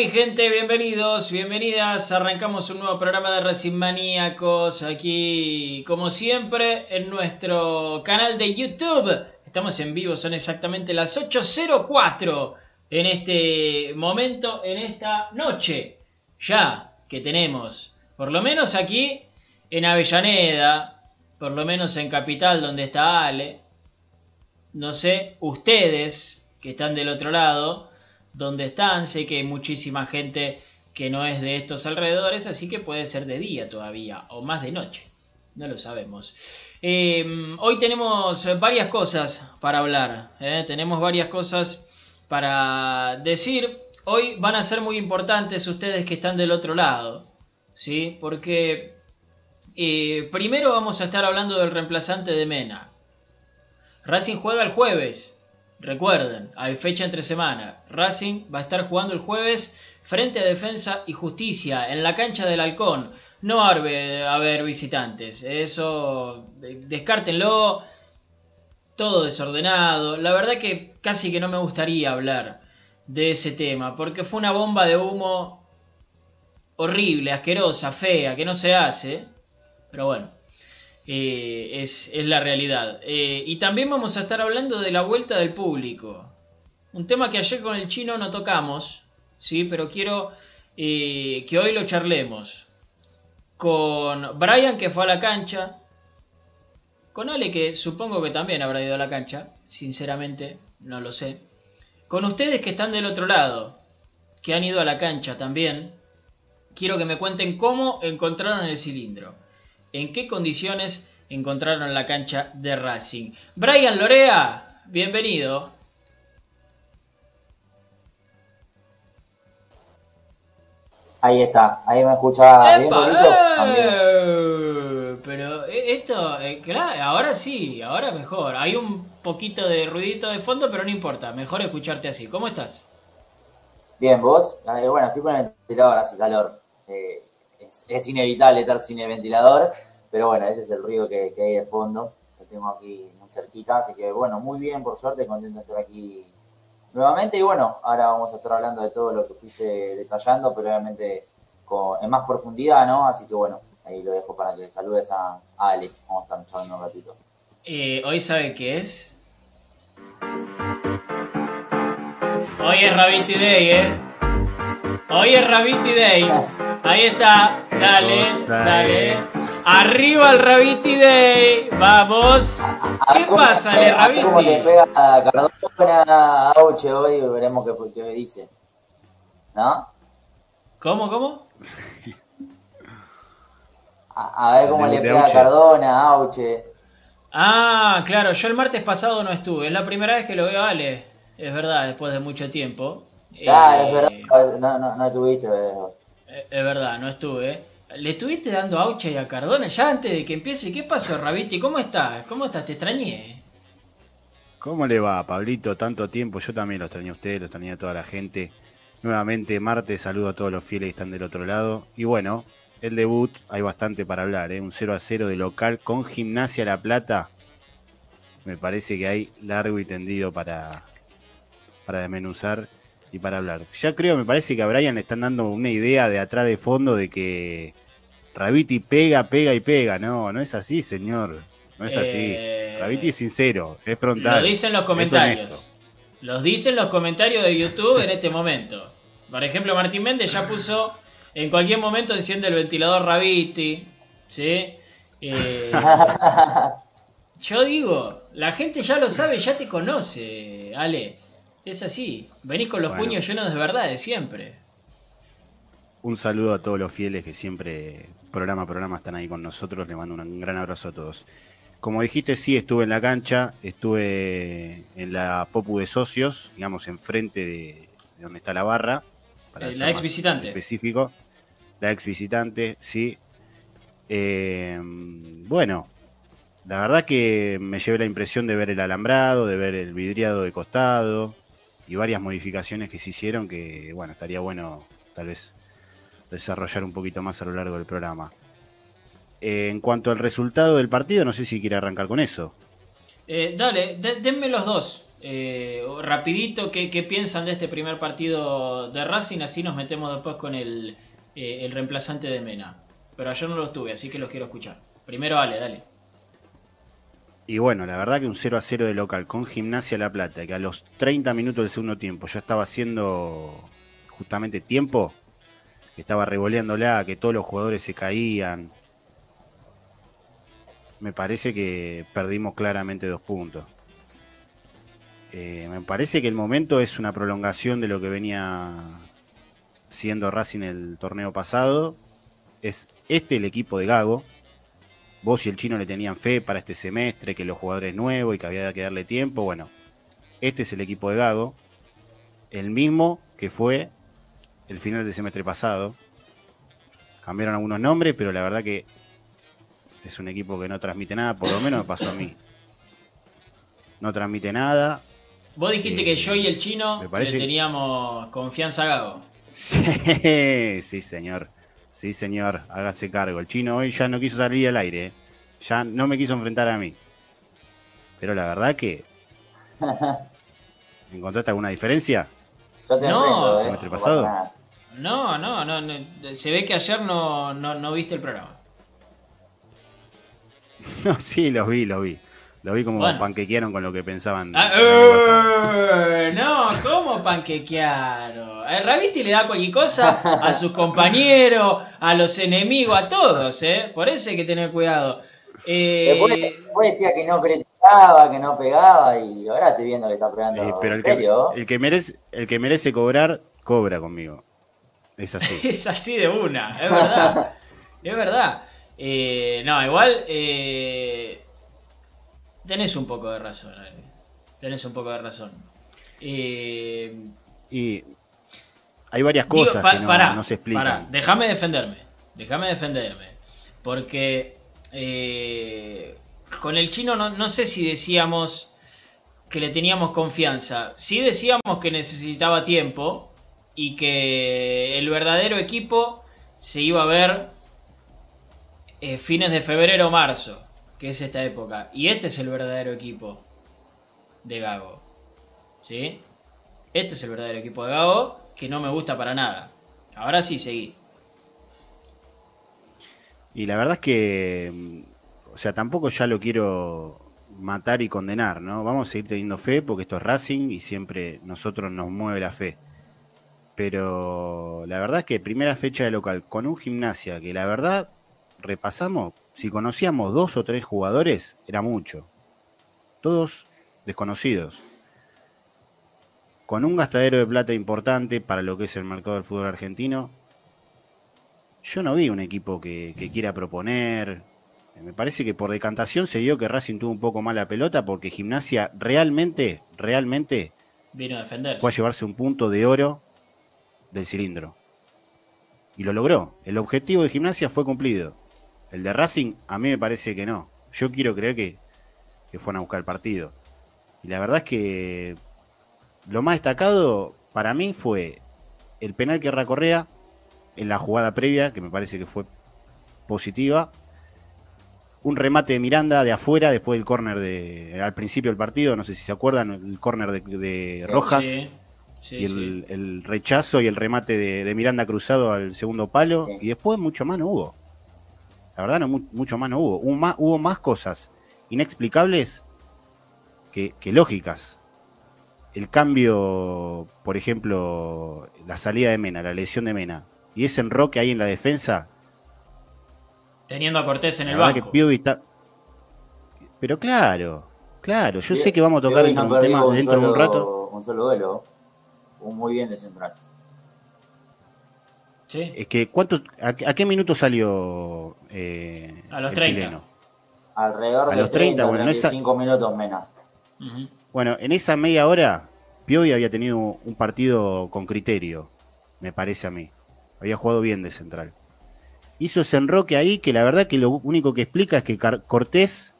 mi gente? Bienvenidos, bienvenidas. Arrancamos un nuevo programa de Racing Maníacos aquí, como siempre, en nuestro canal de YouTube. Estamos en vivo, son exactamente las 8.04 en este momento, en esta noche, ya que tenemos, por lo menos aquí en Avellaneda, por lo menos en Capital, donde está Ale. No sé, ustedes que están del otro lado, donde están. Sé que hay muchísima gente que no es de estos alrededores, así que puede ser de día todavía, o más de noche. No lo sabemos. Eh, hoy tenemos varias cosas para hablar. ¿eh? Tenemos varias cosas para decir. Hoy van a ser muy importantes ustedes que están del otro lado. ¿Sí? Porque eh, primero vamos a estar hablando del reemplazante de Mena. Racing juega el jueves. Recuerden, hay fecha entre semana. Racing va a estar jugando el jueves frente a Defensa y Justicia en la cancha del Halcón. No va a haber, visitantes. Eso eh, descártenlo. Todo desordenado. La verdad que casi que no me gustaría hablar de ese tema. Porque fue una bomba de humo horrible, asquerosa, fea, que no se hace. Pero bueno. Eh, es, la realidad. Eh, y también vamos a estar hablando de la vuelta del público. Un tema que ayer con el chino no tocamos, ¿sí? pero quiero eh, que hoy lo charlemos. Con Brian que fue a la cancha. Con Ale que supongo que también habrá ido a la cancha. Sinceramente, no lo sé. Con ustedes que están del otro lado. Que han ido a la cancha también. Quiero que me cuenten cómo encontraron el cilindro en qué condiciones encontraron la cancha de Racing. Brian Lorea, bienvenido. Ahí está, ahí me escuchaba bien bonito. Eh, pero esto, eh, claro, ahora sí, ahora mejor. Hay un poquito de ruidito de fondo, pero no importa, mejor escucharte así. ¿Cómo estás? Bien, vos, eh, bueno, estoy con el ventilador, hace calor. Eh, es, es, inevitable estar sin el ventilador, pero bueno, ese es el ruido que, que, hay de fondo, que tengo aquí muy cerquita, así que bueno, muy bien, por suerte, contento de estar aquí nuevamente, y bueno, ahora vamos a estar hablando de todo lo que fuiste detallando, pero obviamente con, en más profundidad, ¿no? Así que bueno, ahí lo dejo para que saludes a, a Ale, vamos a estar charlando un ratito. Eh, ¿Hoy sabe qué es? Hoy es Rabbit Day, ¿eh? Hoy es Rabbit Day. Ahí está, dale, dale. Arriba el Rabiti Day, vamos. ¿Qué pasa, Le Rabiti? ¿Cómo le pega a Cardona Auche hoy? Veremos qué, qué dice. ¿No? ¿Cómo, cómo? A, a ver cómo le pega a Cardona, Auche. Ah, claro, yo el martes pasado no estuve. Es la primera vez que lo veo a Ale. Es verdad, después de mucho tiempo. Claro, eh, es verdad, no, no, no estuviste. Es verdad, no estuve. le estuviste dando aucha y a Cardona ya antes de que empiece. ¿Qué pasó, Rabiti? ¿Cómo estás? ¿Cómo estás? Te extrañé. ¿Cómo le va, Pablito? Tanto tiempo. Yo también lo extrañé a usted, lo extrañé a toda la gente. Nuevamente, martes, saludo a todos los fieles que están del otro lado. Y bueno, el debut, hay bastante para hablar. ¿eh? Un 0 a 0 de local con Gimnasia La Plata. Me parece que hay largo y tendido para, para desmenuzar y para hablar. Ya creo, me parece que a Brian le están dando una idea de atrás de fondo de que Rabiti pega, pega y pega. No, no es así, señor. No es así. Eh, Rabiti es sincero, es frontal. Lo dicen los comentarios. Los dicen los comentarios de YouTube en este momento. Por ejemplo, Martín Méndez ya puso en cualquier momento diciendo el ventilador Rabiti. ¿Sí? Eh, yo digo, la gente ya lo sabe, ya te conoce, Ale. Es así. Venís con los Bueno. puños llenos de verdad de siempre. Un saludo a todos los fieles que siempre, programa a programa, están ahí con nosotros. Le mando un gran abrazo a todos. Como dijiste, sí, estuve en la cancha, estuve en la Popu de Socios, digamos, enfrente de, de donde está la barra. para Eh, la ex visitante. Específico. La ex visitante, sí. Eh, bueno, la verdad que me llevé la impresión de ver el alambrado, de ver el vidriado de costado y varias modificaciones que se hicieron que, bueno, estaría bueno tal vez desarrollar un poquito más a lo largo del programa. Eh, en cuanto al resultado del partido, no sé si quiere arrancar con eso. Eh, dale, de- denme los dos. Eh, rapidito, ¿qué, qué piensan de este primer partido de Racing? Así nos metemos después con el, eh, el reemplazante de Mena. Pero ayer no los tuve, así que los quiero escuchar. Primero, Ale, dale. Y bueno, la verdad que un 0 a 0 de local con Gimnasia La Plata, que a los 30 minutos del segundo tiempo ya estaba haciendo justamente tiempo, que estaba revoleándola, que todos los jugadores se caían. Me parece que perdimos claramente dos puntos. Eh, me parece que el momento es una prolongación de lo que venía siendo Racing el torneo pasado. Es este el equipo de Gago, vos y el chino le tenían fe para este semestre, que los jugadores nuevos y que había que darle tiempo. Bueno, este es el equipo de Gago, el mismo que fue el final del semestre pasado. Cambiaron algunos nombres, pero la verdad que es un equipo que no transmite nada, por lo menos me pasó a mí. No transmite nada. Vos dijiste Eh, que yo y el chino me parece- le teníamos confianza a Gago. Sí, sí, señor. Sí, señor, hágase cargo. El chino hoy ya no quiso salir al aire. ¿eh? Ya no me quiso enfrentar a mí. Pero la verdad que. ¿Encontraste alguna diferencia? Yo te No, enfrento, ¿eh? semestre pasado. No, no, no, no, Se ve que ayer no, no, no viste el programa. No, sí, los vi, los vi. Los vi como Bueno. panquequearon con lo que pensaban. Ah, eh, no, ¿cómo panquequearon? El Raviti le da cualquier cosa a sus compañeros, a los enemigos, a todos, ¿eh? Por eso hay que tener cuidado. Eh, Después, después decía que no pegaba, que no pegaba, y ahora estoy viendo que está pegando. Eh, pero el ¿En que, serio? el, que merece, el que merece cobrar, cobra conmigo. Es así. Es así de una, es verdad. es verdad. Eh, no, igual eh, tenés un poco de razón. Tenés un poco de razón. Eh, Y hay varias digo, cosas pa- que no, pará, no se explican. pará, déjame defenderme. Déjame defenderme. Porque eh, con el chino no, no sé si decíamos que le teníamos confianza. Sí decíamos que necesitaba tiempo y que el verdadero equipo se iba a ver eh, fines de febrero o marzo, que es esta época. Y este es el verdadero equipo de Gago. ¿Sí? Este es el verdadero equipo de Gago que no me gusta para nada. Ahora sí, seguí. Y la verdad es que, mm, o sea, tampoco ya lo quiero matar y condenar, ¿no? Vamos a seguir teniendo fe porque esto es Racing y siempre nosotros nos mueve la fe. Pero la verdad es que primera fecha de local con un gimnasia que la verdad repasamos, si conocíamos dos o tres jugadores, era mucho. Todos desconocidos. Con un gastadero de plata importante para lo que es el mercado del fútbol argentino, yo no vi un equipo que, que quiera proponer. Me parece que por decantación se dio que Racing tuvo un poco más la pelota porque Gimnasia realmente, realmente Vino a defenderse. fue a llevarse un punto de oro del cilindro. Y lo logró. El objetivo de gimnasia fue cumplido. El de Racing, a mí me parece que no. Yo quiero creer que, que fueron a buscar el partido. Y la verdad es que lo más destacado para mí fue el penal que recorrea en la jugada previa, que me parece que fue positiva. Un remate de Miranda de afuera después del córner de al principio del partido, no sé si se acuerdan, el córner de, Rojas. y el, rechazo y el remate de, Miranda cruzado al segundo palo. Y después mucho más no hubo. La verdad, no, mucho más no hubo. Hubo más, hubo más cosas inexplicables que, lógicas. El cambio, por ejemplo, la salida de Mena, la lesión de Mena, y ese enroque ahí en la defensa. Teniendo a Cortés en el banco. Pero claro, claro, yo sé que vamos a tocar dentro, un tema, dentro de un rato. Un solo duelo, muy bien de central. ¿Sí? Es que, ¿cuánto, a, qué minuto salió eh, a los el 30. chileno? Alrededor de los 30, 30 bueno, 35 minutos menos. Bueno, en esa media hora, Piovi había tenido un partido con criterio, me parece a mí. Había jugado bien de central. Hizo ese enroque ahí que la verdad que lo único que explica es que Cortés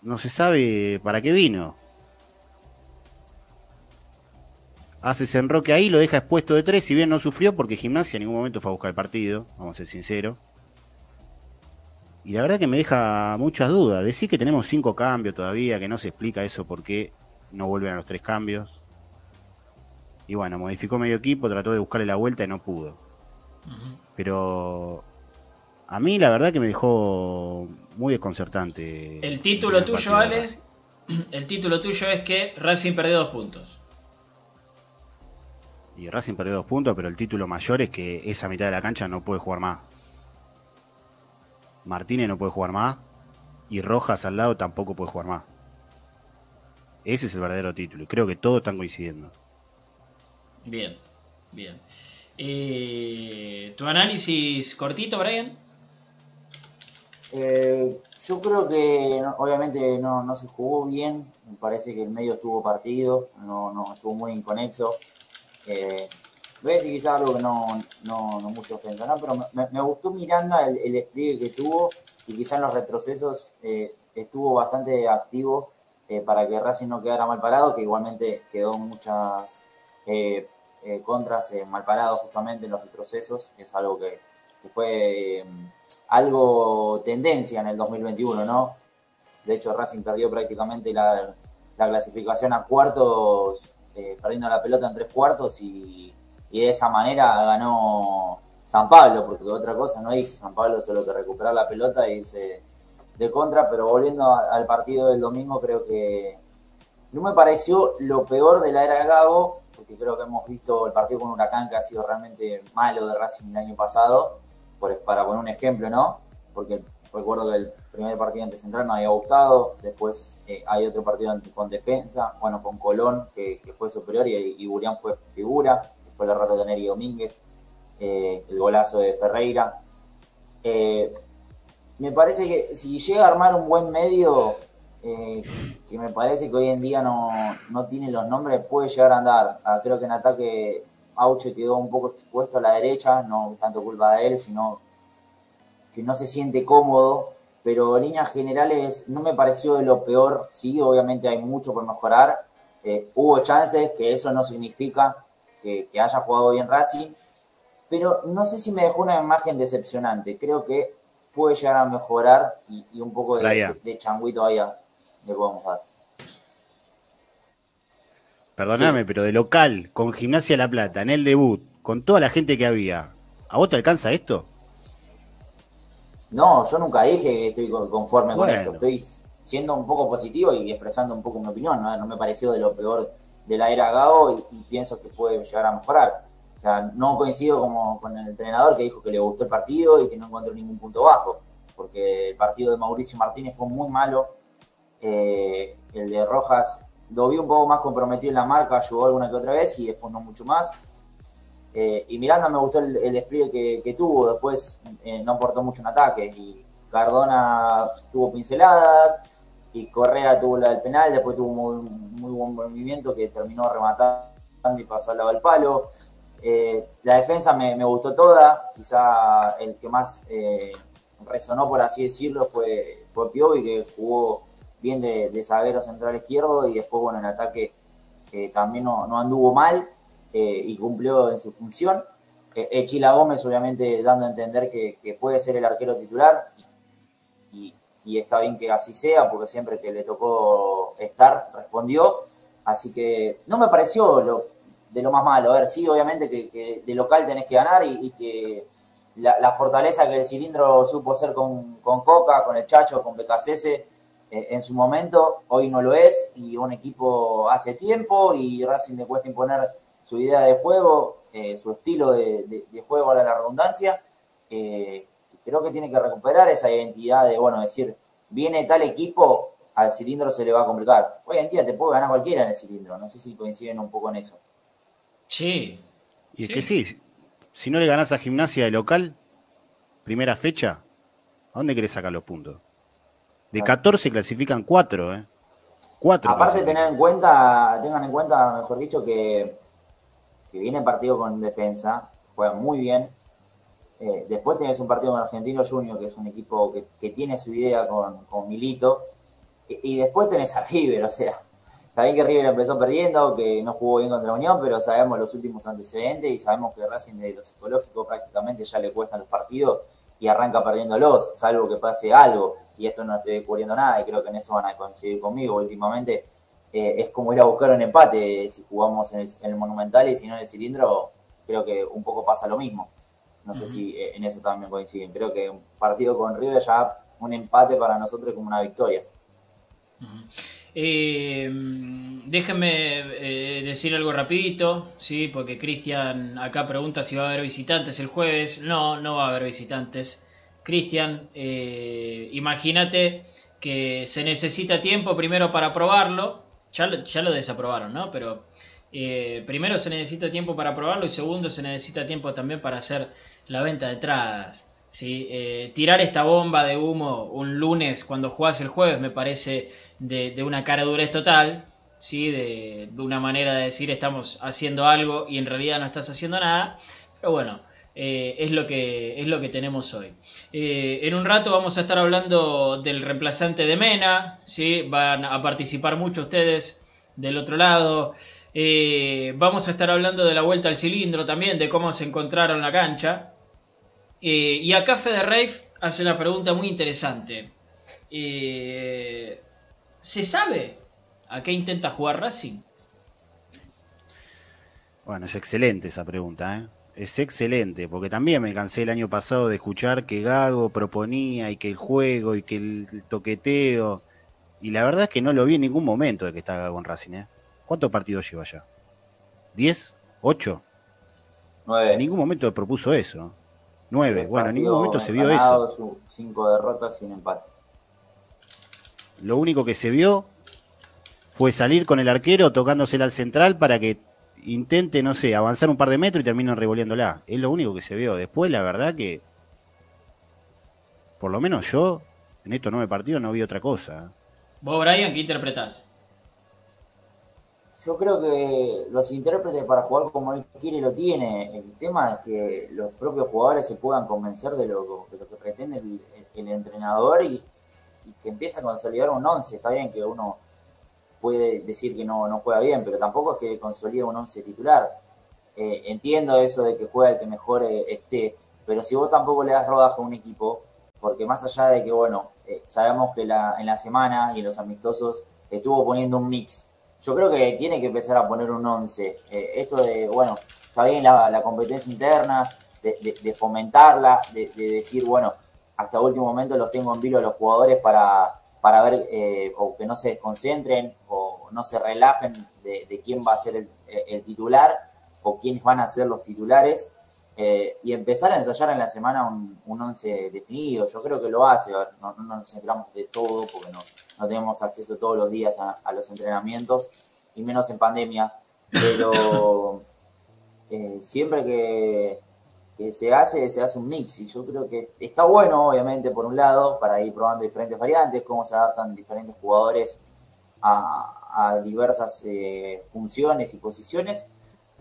no se sabe para qué vino. Hace ese enroque ahí, lo deja expuesto de tres, si bien no sufrió porque Gimnasia en ningún momento fue a buscar el partido, vamos a ser sinceros. Y la verdad que me deja muchas dudas. Decir que tenemos cinco cambios todavía, que no se explica eso por qué no vuelven a los tres cambios. Y bueno, modificó medio equipo, trató de buscarle la vuelta y no pudo. Pero a mí la verdad que me dejó muy desconcertante. El título tuyo, Ale, el título tuyo es que Racing perdió dos puntos. Y Racing perdió dos puntos, pero el título mayor es que esa mitad de la cancha no puede jugar más. Martínez no puede jugar más y Rojas al lado tampoco puede jugar más. Ese es el verdadero título y creo que todos están coincidiendo. Bien, bien. Eh, ¿Tu análisis cortito, Brian? Eh, yo creo que obviamente no, se jugó bien, me parece que el medio estuvo partido, no, no estuvo muy inconexo. Eh, Voy a decir quizás algo que no, no, no muchos pensarán, pero me, gustó Miranda el, despliegue que tuvo y quizás en los retrocesos eh, estuvo bastante activo eh, para que Racing no quedara mal parado, que igualmente quedó muchas eh, contras mal parado justamente en los retrocesos, que es algo que, fue algo tendencia en el 2021, ¿no? De hecho, Racing perdió prácticamente la clasificación a cuartos, perdiendo la pelota en tres cuartos y y de esa manera ganó San Pablo, porque otra cosa no hizo San Pablo solo que recuperar la pelota e irse de contra, pero volviendo al partido del domingo, creo que no me pareció lo peor de la era de Gago, porque creo que hemos visto el partido con Huracán que ha sido realmente malo de Racing el año pasado, para poner un ejemplo, ¿no? Porque recuerdo que el primer partido ante Central me había gustado, después eh, hay otro partido con defensa, bueno, con Colón, que, fue superior y, y Burián fue figura fue el error de Neri Domínguez, eh, el golazo de Ferreira. Eh, me parece que si llega a armar un buen medio, que me parece que hoy en día no, tiene los nombres, puede llegar a andar. Ah, creo que en ataque Auche quedó un poco expuesto a la derecha, no tanto culpa de él, sino que no se siente cómodo. Pero en líneas generales no me pareció de lo peor. Sí, obviamente hay mucho por mejorar. hubo chances, que eso no significa que, haya jugado bien Racing, pero no sé si me dejó una imagen decepcionante. Creo que puede llegar a mejorar y, un poco de, de, changüí todavía le podemos dar. Perdóname, pero de local, con Gimnasia La Plata, en el debut, con toda la gente que había, ¿a vos te alcanza esto? No, yo nunca dije que estoy conforme con esto. Estoy siendo un poco positivo y expresando un poco mi opinión. no me pareció de lo peor de la era Gago y, pienso que puede llegar a mejorar. O sea, no coincido como con el entrenador que dijo que le gustó el partido y que no encontró ningún punto bajo, porque el partido de Mauricio Martínez fue muy malo. Eh, el de Rojas lo vi un poco más comprometido en la marca, ayudó alguna que otra vez y después no mucho más. Eh, y Miranda me gustó el, despliegue que, tuvo, después eh, no aportó mucho en ataque. Y Cardona tuvo pinceladas, y Correa tuvo la del penal, después tuvo muy, muy buen movimiento que terminó rematando y pasó al lado del palo. Eh, la defensa me, gustó toda, quizá el que más resonó, por así decirlo, fue, fue Piovi, que jugó bien de, de zaguero central izquierdo y después, bueno, en ataque también no, anduvo mal y cumplió en su función. Chila Gómez, obviamente, dando a entender que, puede ser el arquero titular y, está bien que así sea, porque siempre que le tocó estar, respondió. Así que no me pareció de lo más malo. A ver, sí, obviamente que, de local tenés que ganar y, que la, fortaleza que el cilindro supo ser con, Coca, con el Chacho, con BKCS eh, en su momento, hoy no lo es y un equipo hace tiempo y Racing le cuesta imponer su idea de juego, eh, su estilo de, juego a la redundancia. Eh, creo que tiene que recuperar esa identidad de, bueno, decir, viene tal equipo, al cilindro se le va a complicar. Hoy en día te puede ganar cualquiera en el cilindro, no sé si coinciden un poco en eso. Sí. Y es que sí, si no le ganás a gimnasia de local, primera fecha, ¿a dónde querés sacar los puntos? De 14 clasifican 4, ¿eh? 4 Aparte tener en cuenta, tengan en cuenta, mejor dicho, que, que viene partido con defensa, juegan muy bien, eh, después tenés un partido con Argentino Junior, que es un equipo que, tiene su idea con, Milito. Y, después tenés a River, o sea, está que River empezó perdiendo, que no jugó bien contra Unión, pero sabemos los últimos antecedentes y sabemos que Racing de lo psicológico prácticamente ya le cuestan los partidos y arranca perdiéndolos, salvo que pase algo. Y esto no estoy descubriendo nada y creo que en eso van a coincidir conmigo. Últimamente eh, es como ir a buscar un empate si jugamos en el Monumental y si no en el cilindro, creo que un poco pasa lo mismo. No sé si eh, en eso también coinciden. Creo que un partido con River ya un empate para nosotros como una victoria. Eh, déjenme eh, decir algo rapidito, ¿sí? porque Cristian acá pregunta si va a haber visitantes el jueves. No, no va a haber visitantes. Cristian, imagínate que se necesita tiempo primero para probarlo. Ya, ya lo desaprobaron, ¿no? Pero primero se necesita tiempo para probarlo y segundo se necesita tiempo también para hacer la venta de entradas. Eh, tirar esta bomba de humo un lunes cuando jugás el jueves me parece de, una cara durez total, ¿sí? De, una manera de decir estamos haciendo algo y en realidad no estás haciendo nada. Pero bueno, eh, es, lo que, es lo que tenemos hoy. Eh, en un rato vamos a estar hablando del reemplazante de Mena, ¿sí? van a participar mucho ustedes del otro lado. vamos a estar hablando de la vuelta al cilindro también, de cómo se encontraron la cancha. Eh, y acá Fede hace una pregunta muy interesante. Eh, ¿Se sabe a qué intenta jugar Racing? Bueno, es excelente esa pregunta, ¿eh? Es excelente, porque también me cansé el año pasado de escuchar que Gago proponía y que el juego y que el toqueteo. Y la verdad es que no lo vi en ningún momento de que está Gago en Racing, ¿eh? ¿Cuántos partidos lleva ya? ¿Diez? ¿Ocho? Nueve. En ningún momento propuso eso. Nueve. Bueno, en ningún momento se vio eso. cinco derrotas y un empate. Lo único que se vio fue salir con el arquero tocándosela al central para que intente, no sé, avanzar un par de metros y termine revolviéndola. Es lo único que se vio. Después, la verdad que, por lo menos yo, en estos nueve partidos no vi otra cosa. Vos, Brian, ¿qué interpretás? Yo creo que los intérpretes para jugar como él quiere lo tiene. El tema es que los propios jugadores se puedan convencer de lo, de lo que pretende el, entrenador y, que empiece a consolidar un once. Está bien que uno puede decir que no, no juega bien, pero tampoco es que consolide un once titular. Eh, entiendo eso de que juega el que mejor eh, esté, pero si vos tampoco le das rodaje a un equipo, porque más allá de que, bueno, eh, sabemos que la, en la semana y en los amistosos estuvo poniendo un mix yo creo que tiene que empezar a poner un 11. Eh, esto de, bueno, está bien la, competencia interna, de, fomentarla, de, decir, bueno, hasta último momento los tengo en vilo a los jugadores para, para ver eh, o que no se desconcentren o no se relajen de, quién va a ser el, titular o quiénes van a ser los titulares. Eh, y empezar a ensayar en la semana un, un once definido. Yo creo que lo hace, no, no nos centramos de todo porque no, no tenemos acceso todos los días a, los entrenamientos, y menos en pandemia, pero eh, siempre que, se hace, se hace un mix, y yo creo que está bueno, obviamente, por un lado, para ir probando diferentes variantes, cómo se adaptan diferentes jugadores a, diversas eh, funciones y posiciones,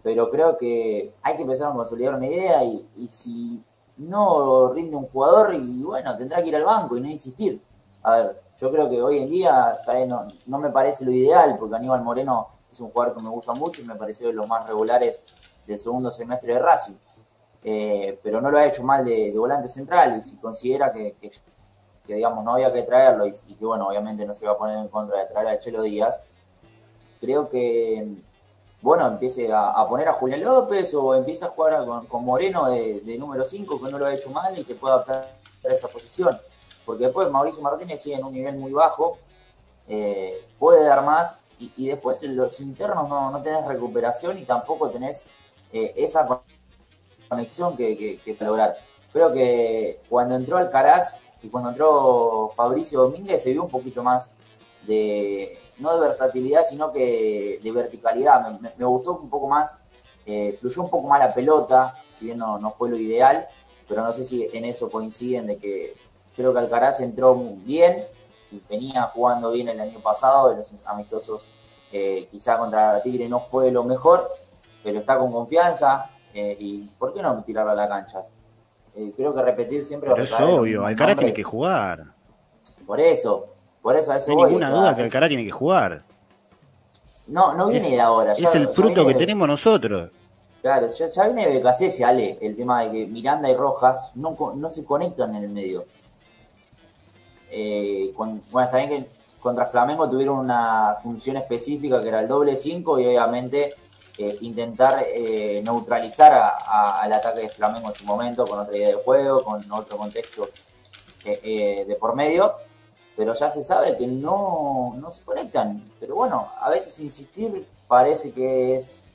pero creo que hay que empezar a consolidar una idea y, y si no rinde un jugador, y bueno, tendrá que ir al banco y no insistir. A ver, yo creo que hoy en día no, no me parece lo ideal, porque Aníbal Moreno es un jugador que me gusta mucho y me pareció de los más regulares del segundo semestre de Racing. Eh, pero no lo ha hecho mal de, volante central y si considera que, digamos no había que traerlo y, que bueno obviamente no se va a poner en contra de traer a Chelo Díaz creo que bueno empiece a, poner a Julián López o empiece a jugar con, Moreno de, número 5 que no lo ha hecho mal y se puede adaptar a esa posición. Porque después Mauricio Martínez sigue en un nivel muy bajo eh, puede dar más y, después en los internos no, no tenés recuperación y tampoco tenés eh, esa conexión que, que, lograr. Creo que cuando entró Alcaraz y cuando entró Fabricio Domínguez se vio un poquito más de, no de versatilidad, sino que de verticalidad. Me, gustó un poco más, eh, fluyó un poco más la pelota, si bien no, no, fue lo ideal, pero no sé si en eso coinciden de que creo que Alcaraz entró bien, venía jugando bien el año pasado, de los amistosos eh, quizá contra Tigre no fue lo mejor, pero está con confianza, eh, y ¿por qué no tirarlo a la cancha? Eh, creo que repetir siempre... Pero es obvio, Alcaraz tiene que jugar. Por eso, por eso No hay ninguna duda que Alcaraz tiene que jugar. No, no viene de ahora. es el fruto que tenemos nosotros. Claro, ya, ya viene de Becasese, Ale, el tema de que Miranda y Rojas no, no se conectan en el medio. Eh, bueno, está bien que contra Flamengo tuvieron una función específica que era el doble 5 y obviamente eh, intentar eh, neutralizar al ataque de Flamengo en su momento con otra idea de juego, con otro contexto eh, de por medio, pero ya se sabe que no, no se conectan. Pero bueno, a veces insistir parece que es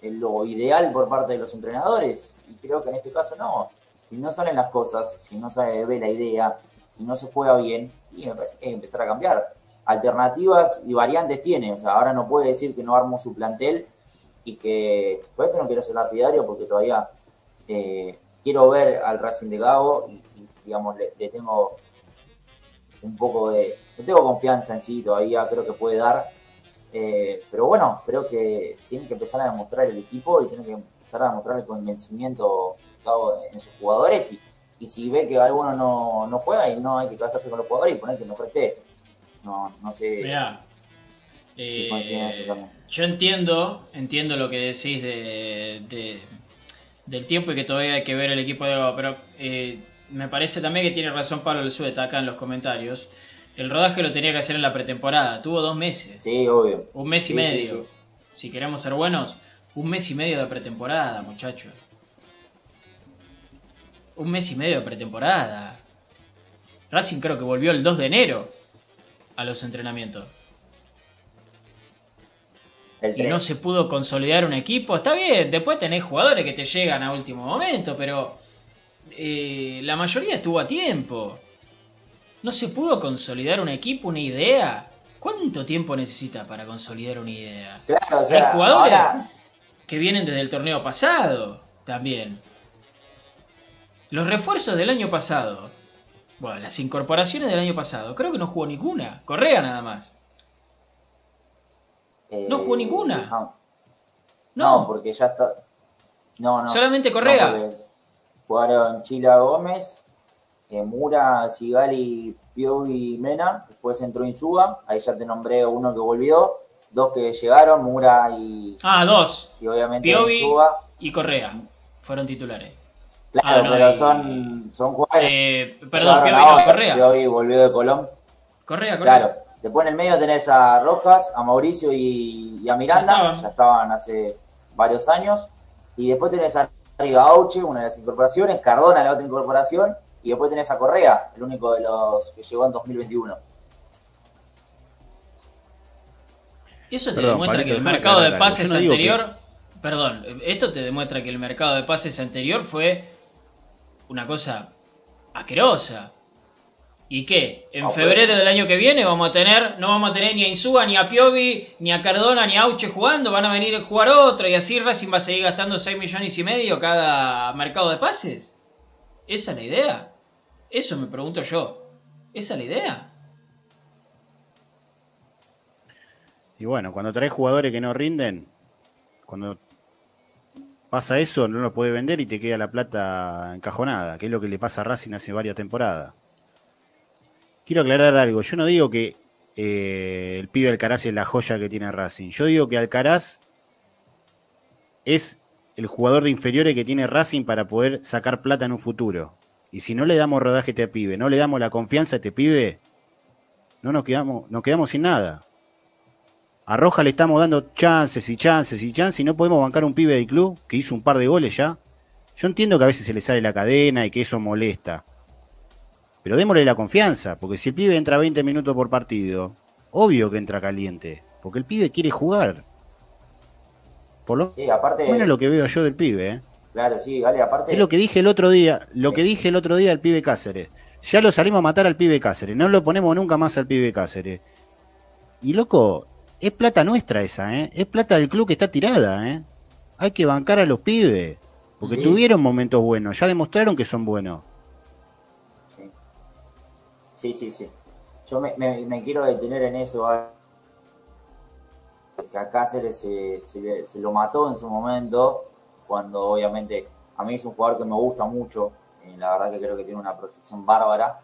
lo ideal por parte de los entrenadores y creo que en este caso no. Si no salen las cosas, si no se ve la idea, si no se juega bien, y me parece que hay que empezar a cambiar. Alternativas y variantes tiene, o sea, ahora no puede decir que no armó su plantel y que por esto no quiero ser lapidario porque todavía eh, quiero ver al Racing de Gago y, digamos le, tengo un poco de le tengo confianza en sí todavía creo que puede dar. Eh, pero bueno creo que tiene que empezar a demostrar el equipo y tiene que empezar a demostrar el convencimiento en sus jugadores y, y si ve que alguno no, no juega y no hay que casarse con los jugadores y poner que mejor esté no, no sé. Eh, yo entiendo, entiendo lo que decís de, del tiempo y que todavía hay que ver el equipo de agua, pero eh, me parece también que tiene razón Pablo Sueta acá en los comentarios. El rodaje lo tenía que hacer en la pretemporada, tuvo dos meses. Sí, obvio. Un mes y medio. si queremos ser buenos, un mes y medio de pretemporada, muchachos. Un mes y medio de pretemporada. Racing creo que volvió el 2 de enero a los entrenamientos y no se pudo consolidar un equipo. Está bien, después tenés jugadores que te llegan a último momento, pero eh, la mayoría estuvo a tiempo. No se pudo consolidar un equipo, una idea. ¿Cuánto tiempo necesita para consolidar una idea? Claro, Hay jugadores que vienen desde el torneo pasado también. Los refuerzos del año pasado. Bueno, las incorporaciones del año pasado. Creo que no jugó ninguna. Correa nada más no jugó ninguna. No. no. porque ya está. No, no. Solamente Correa. jugaron Chila Gómez, eh, Mura, Sigali, Pio y Mena. Después entró Insúa. Ahí ya te nombré uno que volvió. Dos que llegaron, Mura y. Ah, dos. Y obviamente Piovi y Correa. Fueron titulares. Claro, ah, pero son, son jugadores. Eh, perdón, Piovi no, Correa. Piovi volvió de Colón. Correa, Correa. Claro. Después en el medio tenés a Rojas, a Mauricio y, a Miranda, ya estaban. hace varios años. Y después tenés a arriba Auche, una de las incorporaciones, Cardona, la otra incorporación, y después tenés a Correa, el único de los que llegó en 2021. Eso te demuestra que el mercado de pases anterior, perdón, esto te demuestra que el mercado de pases anterior fue una cosa asquerosa. ¿Y qué? En febrero del año que viene vamos a tener, no vamos a tener ni a Insúa, ni a Piovi, ni a Cardona, ni a Auche jugando, van a venir a jugar otro y así Racing va a seguir gastando 6 millones y medio cada mercado de pases. ¿Esa es la idea? Eso me pregunto yo. ¿Esa es la idea? Y bueno, cuando traes jugadores que no rinden, cuando pasa eso, no lo puede vender y te queda la plata encajonada, que es lo que le pasa a Racing hace varias temporadas. Quiero aclarar algo, yo no digo que eh, el pibe Alcaraz es la joya que tiene Racing, yo digo que Alcaraz es el jugador de inferiores que tiene Racing para poder sacar plata en un futuro. Y si no le damos rodaje a este pibe, no le damos la confianza a este pibe, no nos quedamos, nos quedamos sin nada. A Roja le estamos dando chances y chances y chances y no podemos bancar un pibe del club que hizo un par de goles ya. Yo entiendo que a veces se le sale la cadena y que eso molesta. Pero démosle la confianza, porque si el pibe entra 20 minutos por partido, obvio que entra caliente, porque el pibe quiere jugar. Por lo Sí, aparte. menos lo que veo yo del pibe, ¿eh? Claro, sí, vale, aparte. Es lo que dije el otro día, lo que dije el otro día al pibe Cáceres. Ya lo salimos a matar al pibe Cáceres, no lo ponemos nunca más al pibe Cáceres. Y loco, es plata nuestra esa, ¿eh? Es plata del club que está tirada, ¿eh? Hay que bancar a los pibes. Porque Sí. tuvieron momentos buenos, ya demostraron que son buenos. Sí, sí, sí. Yo me, quiero detener en eso. Que a Cáceres se, lo mató en su momento, cuando obviamente a mí es un jugador que me gusta mucho. la verdad que creo que tiene una proyección bárbara.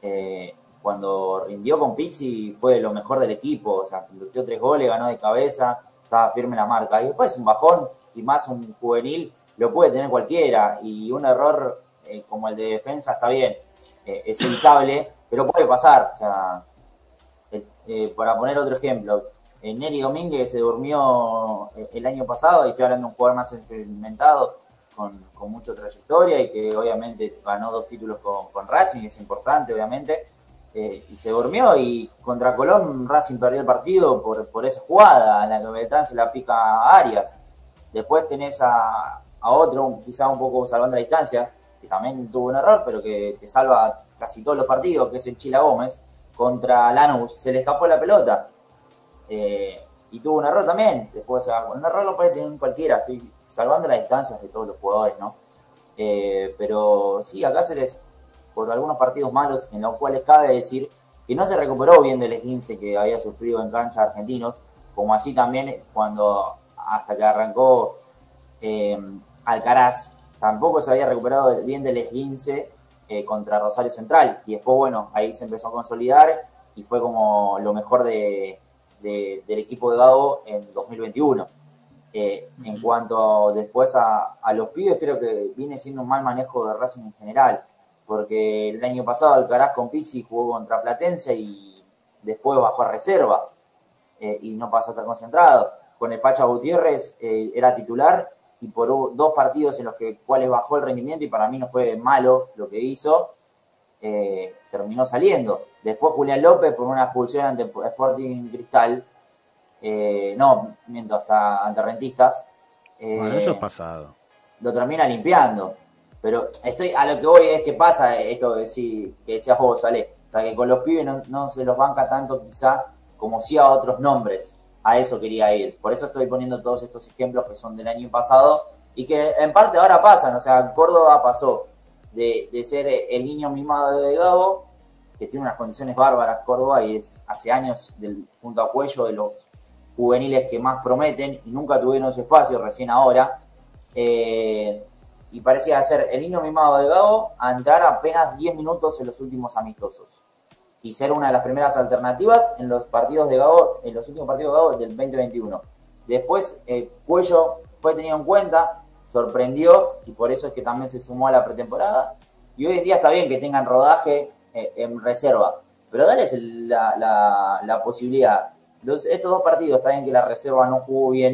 Eh, cuando rindió con Pizzi fue lo mejor del equipo. O sea, metió tres goles, ganó de cabeza, estaba firme la marca. Y después un bajón, y más un juvenil, lo puede tener cualquiera. Y un error eh, como el de defensa está bien, eh, es evitable, pero puede pasar. O sea, eh, eh, para poner otro ejemplo, eh, Neri Domínguez se durmió el año pasado, y estoy hablando de un jugador más experimentado, con, con mucha trayectoria y que obviamente ganó dos títulos con, con Racing, es importante obviamente, y se durmió y contra Colón Racing perdió el partido por, por esa jugada en la que Beltrán se la pica Arias. Después tenés a, a otro, quizá un poco salvando la distancia, que también tuvo un error, pero que te salva casi todos los partidos, que es el Chila Gómez, contra Lanús, se le escapó la pelota. Eh, y tuvo un error también. Después, un error lo puede tener cualquiera. Estoy salvando las distancias de todos los jugadores, ¿no? Eh, pero sí, a Cáceres, por algunos partidos malos, en los cuales cabe decir que no se recuperó bien del 15 que había sufrido en cancha argentinos, como así también cuando hasta que arrancó eh, Alcaraz, tampoco se había recuperado bien del 15 eh, contra Rosario Central. Y después, bueno, ahí se empezó a consolidar y fue como lo mejor de, de- del equipo de Gago en 2021. Eh, en cuanto después a, a los pibes, creo que viene siendo un mal manejo de Racing en general, porque el año pasado Alcaraz con Pizzi jugó contra Platense y después bajó a reserva eh, y no pasó a estar concentrado. Con el Facha Gutiérrez eh, era titular y por dos partidos en los que, cuales bajó el rendimiento y para mí no fue malo lo que hizo, eh, terminó saliendo. Después Julián López por una expulsión ante Sporting Cristal, eh, no, miento, hasta ante Rentistas, eh, Bueno, eso es pasado. lo termina limpiando. Pero estoy a lo que voy es que pasa esto que, sí, que decías vos, Ale. O sea, que con los pibes no, no se los banca tanto quizá como si a otros nombres. A eso quería ir. Por eso estoy poniendo todos estos ejemplos que son del año pasado y que en parte ahora pasan. O sea, Córdoba pasó de, ser el niño mimado de Gabo, que tiene unas condiciones bárbaras Córdoba y es hace años del punto a cuello de los juveniles que más prometen y nunca tuvieron su espacio, recién ahora. Eh, y parecía ser el niño mimado de Gago a entrar apenas 10 minutos en los últimos amistosos. Y ser una de las primeras alternativas en los partidos de Gago, en los últimos partidos de Gago del 2021. Después, eh, Cuello fue tenido en cuenta, sorprendió y por eso es que también se sumó a la pretemporada. Y hoy en día está bien que tengan rodaje eh, en reserva, pero dales el- la, posibilidad. Los, estos dos partidos, está bien que la reserva no jugó bien,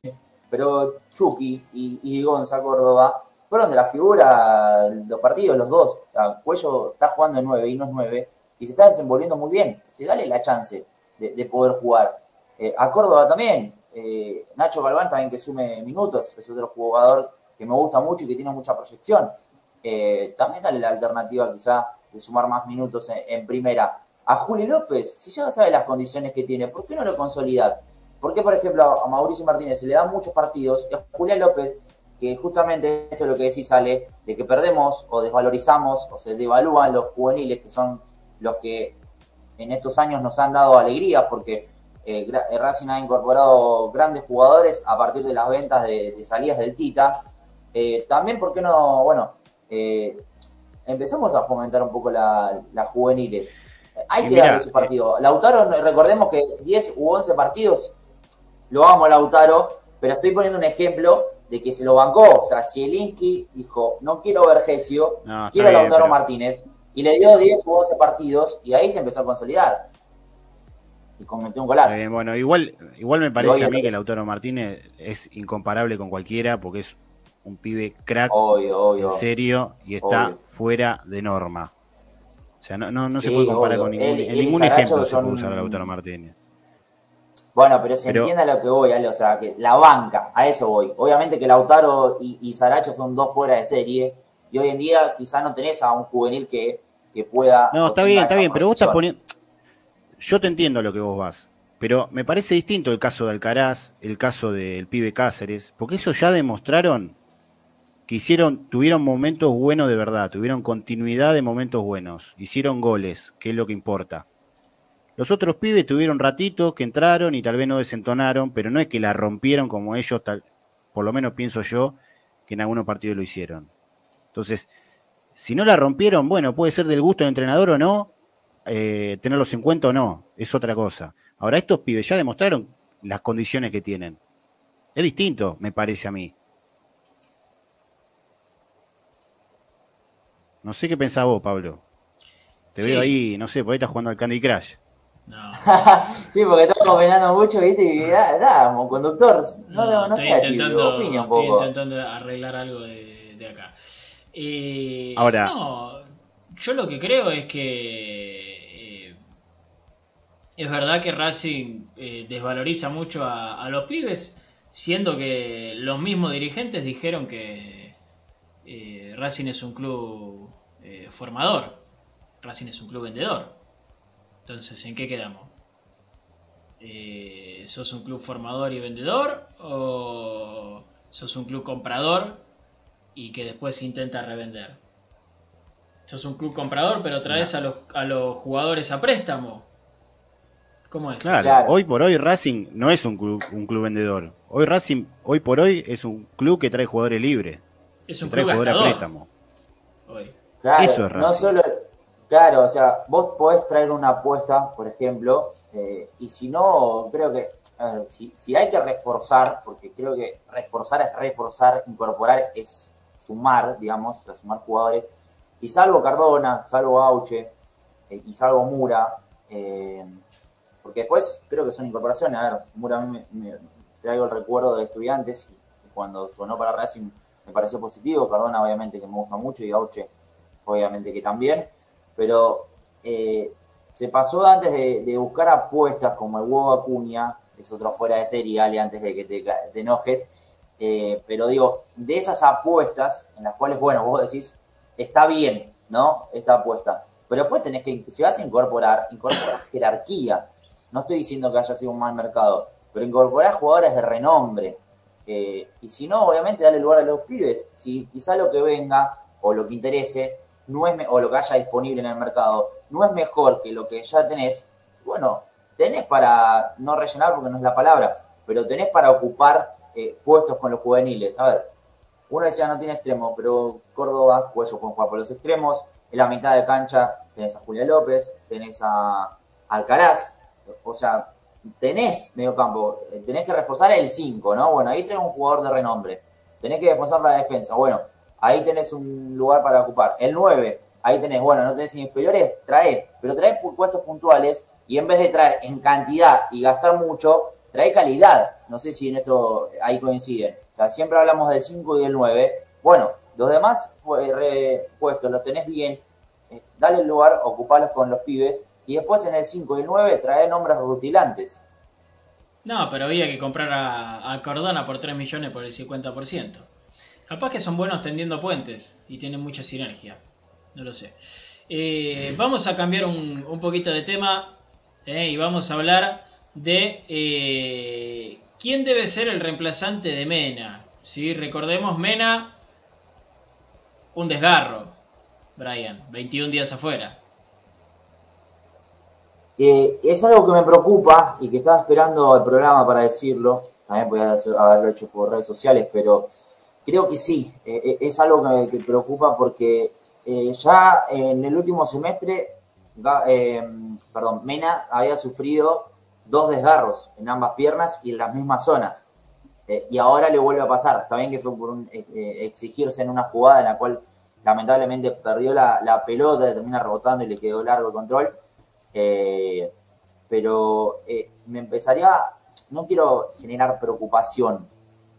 pero Chucky y, y Córdoba fueron de la figura los partidos, los dos. Cuello está jugando en 9 y no es 9 y se está desenvolviendo muy bien. Entonces, dale la chance de, de poder jugar. Eh, a Córdoba también. eh, Nacho Galván también que sume minutos, es otro jugador que me gusta mucho y que tiene mucha proyección. Eh, también dale la alternativa quizá de sumar más minutos en, en primera. A Juli López, si ya sabe las condiciones que tiene, ¿por qué no lo consolidas? ¿Por qué, por ejemplo, a Mauricio Martínez se le dan muchos partidos y a Julián López, que justamente esto es lo que decís, sale de que perdemos o desvalorizamos o se devalúan los juveniles, que son los que en estos años nos han dado alegría, porque eh, eh, Racing ha incorporado grandes jugadores a partir de las ventas de, de salidas del Tita, Eh, también, ¿por qué no? Bueno, eh, empezamos a fomentar un poco las juveniles. Hay que darle su eh, partido. Lautaro, recordemos que 10 u 11 partidos lo amo a Lautaro, pero estoy poniendo un ejemplo de que se lo bancó. O sea, si el Inky dijo, no quiero Vergesio, quiero a Lautaro Martínez, y le dio 10 u 11 partidos, y ahí se empezó a consolidar. Y cometió un golazo. bueno, igual, igual me parece a mí que Lautaro Martínez es incomparable con cualquiera, porque es un pibe crack, en serio, y está fuera de norma. O sea, no, no, se puede comparar con ningún, en ningún ejemplo se puede usar a Lautaro Martínez. Bueno, pero se entiende a lo que voy, o sea, que la banca, a eso voy. Obviamente que Lautaro y, y Saracho son dos fuera de serie, y hoy en día quizás no tenés a un juvenil que, que pueda... No, está bien, está bien, pero vos estás poniendo... Yo te entiendo a lo que vos vas, pero me parece distinto el caso de Alcaraz, el caso del pibe Cáceres, porque eso ya demostraron hicieron, tuvieron momentos buenos de verdad, tuvieron continuidad de momentos buenos, hicieron goles, que es lo que importa. Los otros pibes tuvieron ratitos que entraron y tal vez no desentonaron, pero no es que la rompieron como ellos, tal, por lo menos pienso yo, que en algunos partidos lo hicieron. Entonces, si no la rompieron, bueno, puede ser del gusto del entrenador o no, eh, tenerlos en cuenta o no, es otra cosa. Ahora, estos pibes ya demostraron las condiciones que tienen. Es distinto, me parece a mí. No sé qué pensás vos, Pablo. Te veo ahí, no sé, por ahí estás jugando al Candy Crush. No. sí, porque estamos venando mucho, ¿viste? Y nada, como conductor, no, no, no sé, intentando, un poco. Estoy intentando arreglar algo de, acá. Eh, Ahora. No, yo lo que creo es que. Eh, es verdad que Racing eh, desvaloriza mucho a, a los pibes, siendo que los mismos dirigentes dijeron que Racing es un club formador, Racing es un club vendedor. Entonces, ¿en qué quedamos? ¿Sos un club formador y vendedor o sos un club comprador y que después intenta revender? ¿Sos un club comprador pero traes a, los, a los jugadores a préstamo? ¿Cómo es? Claro, hoy por hoy Racing no es un club, un club vendedor. Hoy Racing, hoy por hoy, es un club que trae jugadores libres. Es un club préstamo. Claro, Eso es no solo, claro, o sea, vos podés traer una apuesta, por ejemplo, eh, y si no, creo que si, si, hay que reforzar, porque creo que reforzar es reforzar, incorporar es sumar, digamos, sumar jugadores, y salvo Cardona, salvo Auche, eh, y salvo Mura, eh, porque después creo que son incorporaciones. A ver, Mura a mí me, traigo el recuerdo de estudiantes y cuando sonó para Racing me pareció positivo. Cardona, obviamente, que me gusta mucho, y Gauche, obviamente, que también. Pero eh, se pasó antes de, buscar apuestas como el huevo Acuña, es otro fuera de serie, Ale, antes de que te, enojes. Eh, pero digo, de esas apuestas, en las cuales, bueno, vos decís, está bien, ¿no? Esta apuesta. Pero después tenés que, si vas a incorporar, incorporar jerarquía. No estoy diciendo que haya sido un mal mercado, pero incorporar jugadores de renombre, eh, y si no, obviamente, darle lugar a los pibes. Si quizá lo que venga o lo que interese no es o lo que haya disponible en el mercado no es mejor que lo que ya tenés, bueno, tenés para, no rellenar porque no es la palabra, pero tenés para ocupar eh, puestos con los juveniles. A ver, uno decía no tiene extremo, pero Córdoba, pues ellos pueden jugar por los extremos. En la mitad de cancha tenés a Julia López, tenés a Alcaraz, o sea, tenés medio campo, tenés que reforzar el 5, ¿no? Bueno, ahí tenés un jugador de renombre. Tenés que reforzar la defensa. Bueno, ahí tenés un lugar para ocupar. El 9, ahí tenés, bueno, no tenés inferiores, trae, pero trae puestos puntuales y en vez de traer en cantidad y gastar mucho, trae calidad. No sé si en esto ahí coinciden. O sea, siempre hablamos del 5 y del 9. Bueno, los demás eh, puestos los tenés bien, eh, dale el lugar, ocupalos con los pibes y después en el 5 y el 9 trae nombres rutilantes. No, pero había que comprar a, Cordona por 3 millones por el 50%. Capaz que son buenos tendiendo puentes y tienen mucha sinergia. No lo sé. Eh, vamos a cambiar un, poquito de tema eh, y vamos a hablar de eh, quién debe ser el reemplazante de Mena. Si recordemos, Mena, un desgarro, Brian, 21 días afuera es algo que me preocupa y que estaba esperando el programa para decirlo. También podía haberlo hecho por redes sociales, pero creo que sí, es algo que, que preocupa porque ya en el último semestre, perdón, Mena había sufrido dos desgarros en ambas piernas y en las mismas zonas. Eh, y ahora le vuelve a pasar. Está bien que fue por eh, eh, exigirse en una jugada en la cual lamentablemente perdió la, pelota, termina rebotando y le quedó largo el control. pero me empezaría, no quiero generar preocupación,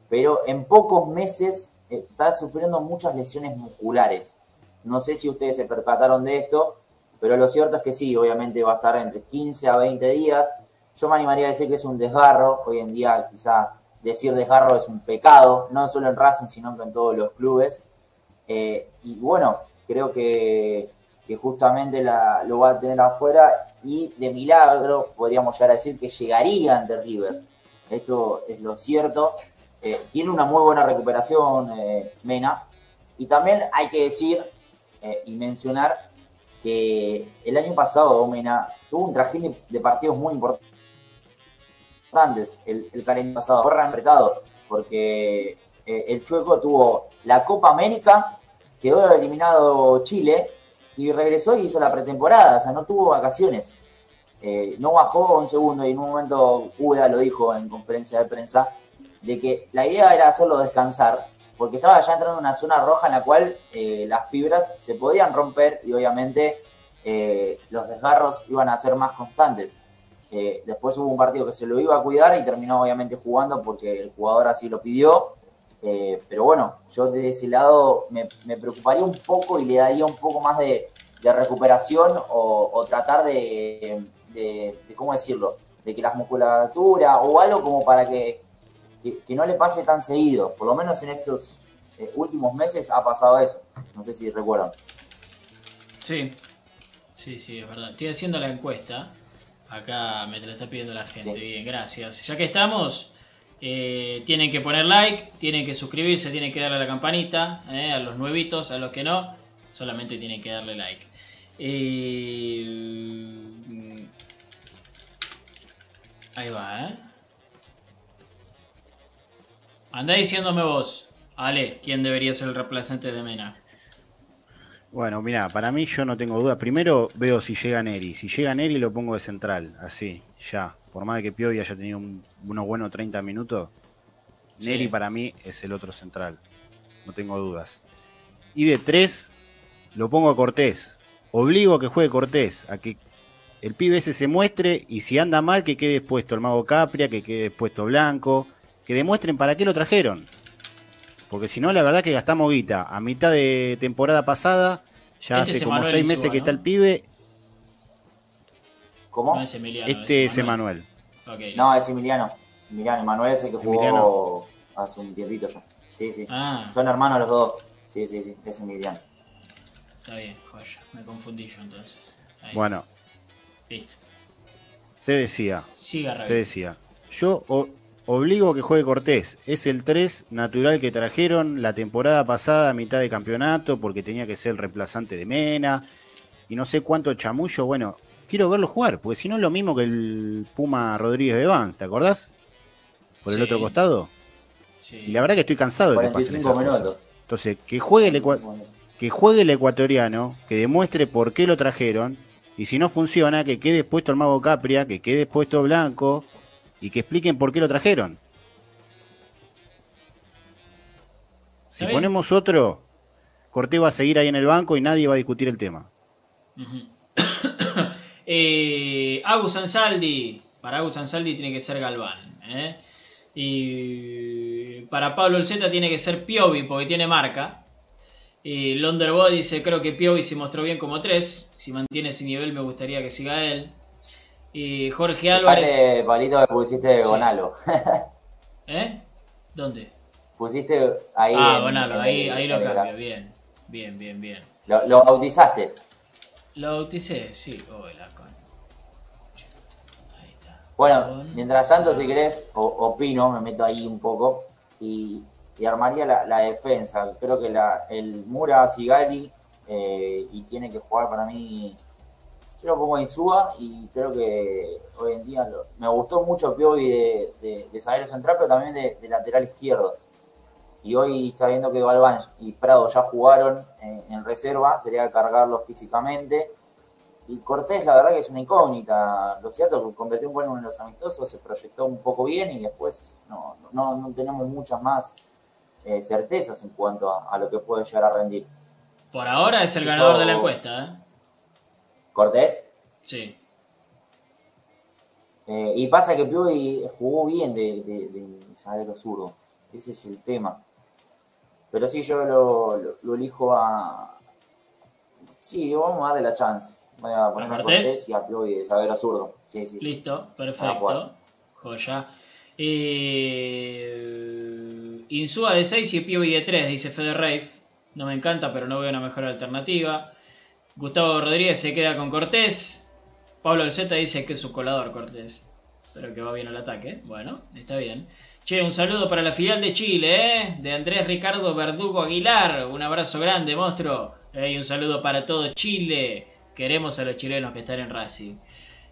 pero en pocos meses está sufriendo muchas lesiones musculares. No sé si ustedes se percataron de esto, pero lo cierto es que sí, obviamente va a estar entre 15 a 20 días. Yo me animaría a decir que es un desgarro. Hoy en día quizá decir desgarro es un pecado, no solo en Racing, sino en todos los clubes. Eh, y bueno, creo que, justamente lo va a tener afuera y de milagro podríamos llegar a decir que llegaría ante River. Esto es lo cierto. Eh, tiene una muy buena recuperación eh, Mena. Y también hay que decir y mencionar que el año pasado Mena tuvo un trajín de partidos muy importante el, el pasado, fue apretado, porque eh, el Chueco tuvo la Copa América, quedó eliminado Chile y regresó y hizo la pretemporada, o sea, no tuvo vacaciones. Eh, no bajó un segundo y en un momento Uda lo dijo en conferencia de prensa, de que la idea era hacerlo descansar, porque estaba ya entrando en una zona roja en la cual eh, las fibras se podían romper y obviamente los desgarros iban a ser más constantes. Eh, después hubo un partido que se lo iba a cuidar y terminó obviamente jugando porque el jugador así lo pidió. Eh, pero bueno, yo de ese lado me, preocuparía un poco y le daría un poco más de, recuperación o, tratar de, ¿cómo decirlo? De que las musculaturas o algo como para que, no le pase tan seguido. Por lo menos en estos eh, últimos meses ha pasado eso. No sé si recuerdan. Sí, sí, sí, es verdad. Estoy haciendo la encuesta Acá me la está pidiendo la gente. Bien, gracias. Ya que estamos, eh, tienen que poner like, tienen que suscribirse, tienen que darle a la campanita. Eh, a los nuevitos, a los que no, solamente tienen que darle like. Eh, ahí va, ¿eh? Andá diciéndome vos, Ale, quién debería ser el reemplazante de Mena. Bueno, mira, para mí yo no tengo duda. Primero veo si llega Neri. Si llega Neri lo pongo de central, así, ya. Por más de que Piovi haya tenido unos buenos 30 minutos, Neri para mí es el otro central. No tengo dudas. Y de tres, lo pongo a Cortés. Obligo a que juegue Cortés, a que el pibe ese se muestre y si anda mal que quede expuesto el mago Capria, que quede expuesto Blanco, que demuestren para qué lo trajeron. Porque si no, la verdad que gastamos guita. A mitad de temporada pasada, ya este hace como seis meses que está el pibe. ¿Cómo? este es Emanuel. No, es Emiliano. Emiliano, Emanuel es el que jugó hace un tiempito ya. Sí, sí. Ah. Son hermanos los dos. Sí, sí, sí. Es Emiliano. Está bien, joya. Me confundí yo entonces. Bueno. Listo. Te decía. Siga, Te decía. Yo Obligo a que juegue Cortés. Es el 3 natural que trajeron la temporada pasada a mitad de campeonato porque tenía que ser el reemplazante de Mena. Y no sé cuánto chamullo. Bueno, quiero verlo jugar, porque si no es lo mismo que el Puma Rodríguez de Vance, ¿te acordás? Por el otro costado. Y la verdad que estoy cansado de que pasen esas cosas. Entonces, que juegue, el que juegue el ecuatoriano, que demuestre por qué lo trajeron. Y si no funciona, que quede expuesto el mago Capria, que quede expuesto Blanco y que expliquen por qué lo trajeron. Si ponemos otro, Cortés va a seguir ahí en el banco y nadie va a discutir el tema. eh, Agus Ansaldi, para Agus Ansaldi tiene que ser Galván. ¿eh? Y para Pablo Olceta tiene que ser Piovi porque tiene marca. Y Londerboy dice, creo que Piovi se mostró bien como 3. Si mantiene ese nivel me gustaría que siga él. Y Jorge Álvarez. palito que pusiste Gonalo. ¿Eh? ¿Dónde? Pusiste ahí. Ah, Gonalo, ahí, ahí lo cambio. Bien, bien, bien, bien. ¿Lo, lo bautizaste? Lo bauticé, sí. Oh, la con... Ahí está. Bueno, mientras tanto, si querés, opino, me meto ahí un poco y, y armaría la, la, defensa. Creo que la, el Mura Sigali eh, y tiene que jugar para mí yo lo pongo Suba y creo que hoy en día me gustó mucho Piovi de, de, de central, pero también de, lateral izquierdo. y hoy sabiendo que Galván y Prado ya jugaron en, reserva, sería cargarlo físicamente. Y Cortés, la verdad que es una incógnita. Lo cierto que convirtió un gol en los amistosos, se proyectó un poco bien y después no, no, tenemos muchas más eh, certezas en cuanto a, lo que puede llegar a rendir. Por ahora es el ganador de la encuesta, ¿eh? ¿Cortés? Sí. Eh, y pasa que Piovi jugó bien de, de, de zurdo. Ese es el tema. Pero sí, yo lo, elijo a. Sí, vamos a darle la chance. Voy a poner a Cortés? y a Piovi de saber zurdo. Sí, sí. Listo, perfecto. Joya. Eh, Insúa de 6 y Piovi de 3, dice Fede Reif. No me encanta, pero no veo una mejor alternativa. Gustavo Rodríguez se queda con Cortés. Pablo Z dice que es su colador Cortés. Pero que va bien al ataque. Bueno, está bien. Che, un saludo para la filial de Chile, ¿eh? De Andrés Ricardo Verdugo Aguilar. Un abrazo grande, monstruo. y un saludo para todo Chile. Queremos a los chilenos que están en Racing.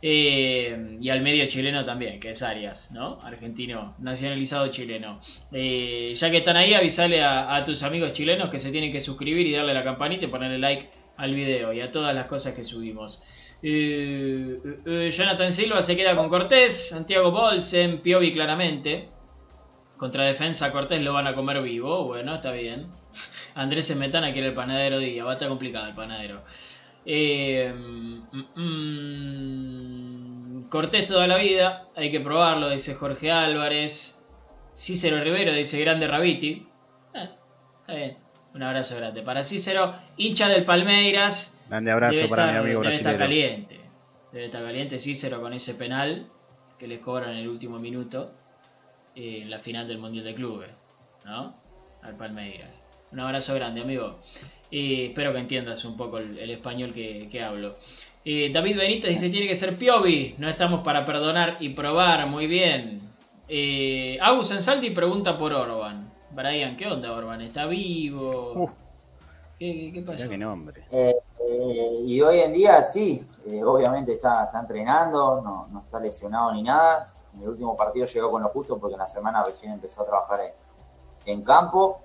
Eh, y al medio chileno también, que es Arias, ¿no? Argentino, nacionalizado chileno. Eh, ya que están ahí, avisale a, tus amigos chilenos que se tienen que suscribir y darle la campanita y ponerle like al video y a todas las cosas que subimos. Jonathan Silva se queda con Cortés, Santiago Bolsen, Piovi claramente. Contra defensa Cortés lo van a comer vivo. Bueno, está bien. Andrés Smetana quiere el panadero día. Va a estar complicado el panadero. Eh, mm, mm, Cortés toda la vida. Hay que probarlo, dice Jorge Álvarez. Cícero Rivero dice Grande Rabiti. Eh, está bien. Un abrazo grande. Para Cícero, hincha del Palmeiras. Grande abrazo para mi amigo Debe estar caliente. Debe estar caliente Cícero con ese penal que les cobran en el último minuto en la final del Mundial de Clubes, ¿no? Al Palmeiras. Un abrazo grande, amigo. y espero que entiendas un poco el, español que, hablo. David Benítez dice tiene que ser Piovi. No estamos para perdonar y probar. Muy bien. Eh, Agus Ansaldi pregunta por Orban. Brian, ¿qué onda Orban? ¿Está vivo? Uh. ¿Qué, qué pasa? Qué nombre. Eh, eh, y hoy en día sí, eh, obviamente está, está entrenando, no, no, está lesionado ni nada. En el último partido llegó con lo justo porque en la semana recién empezó a trabajar en, campo.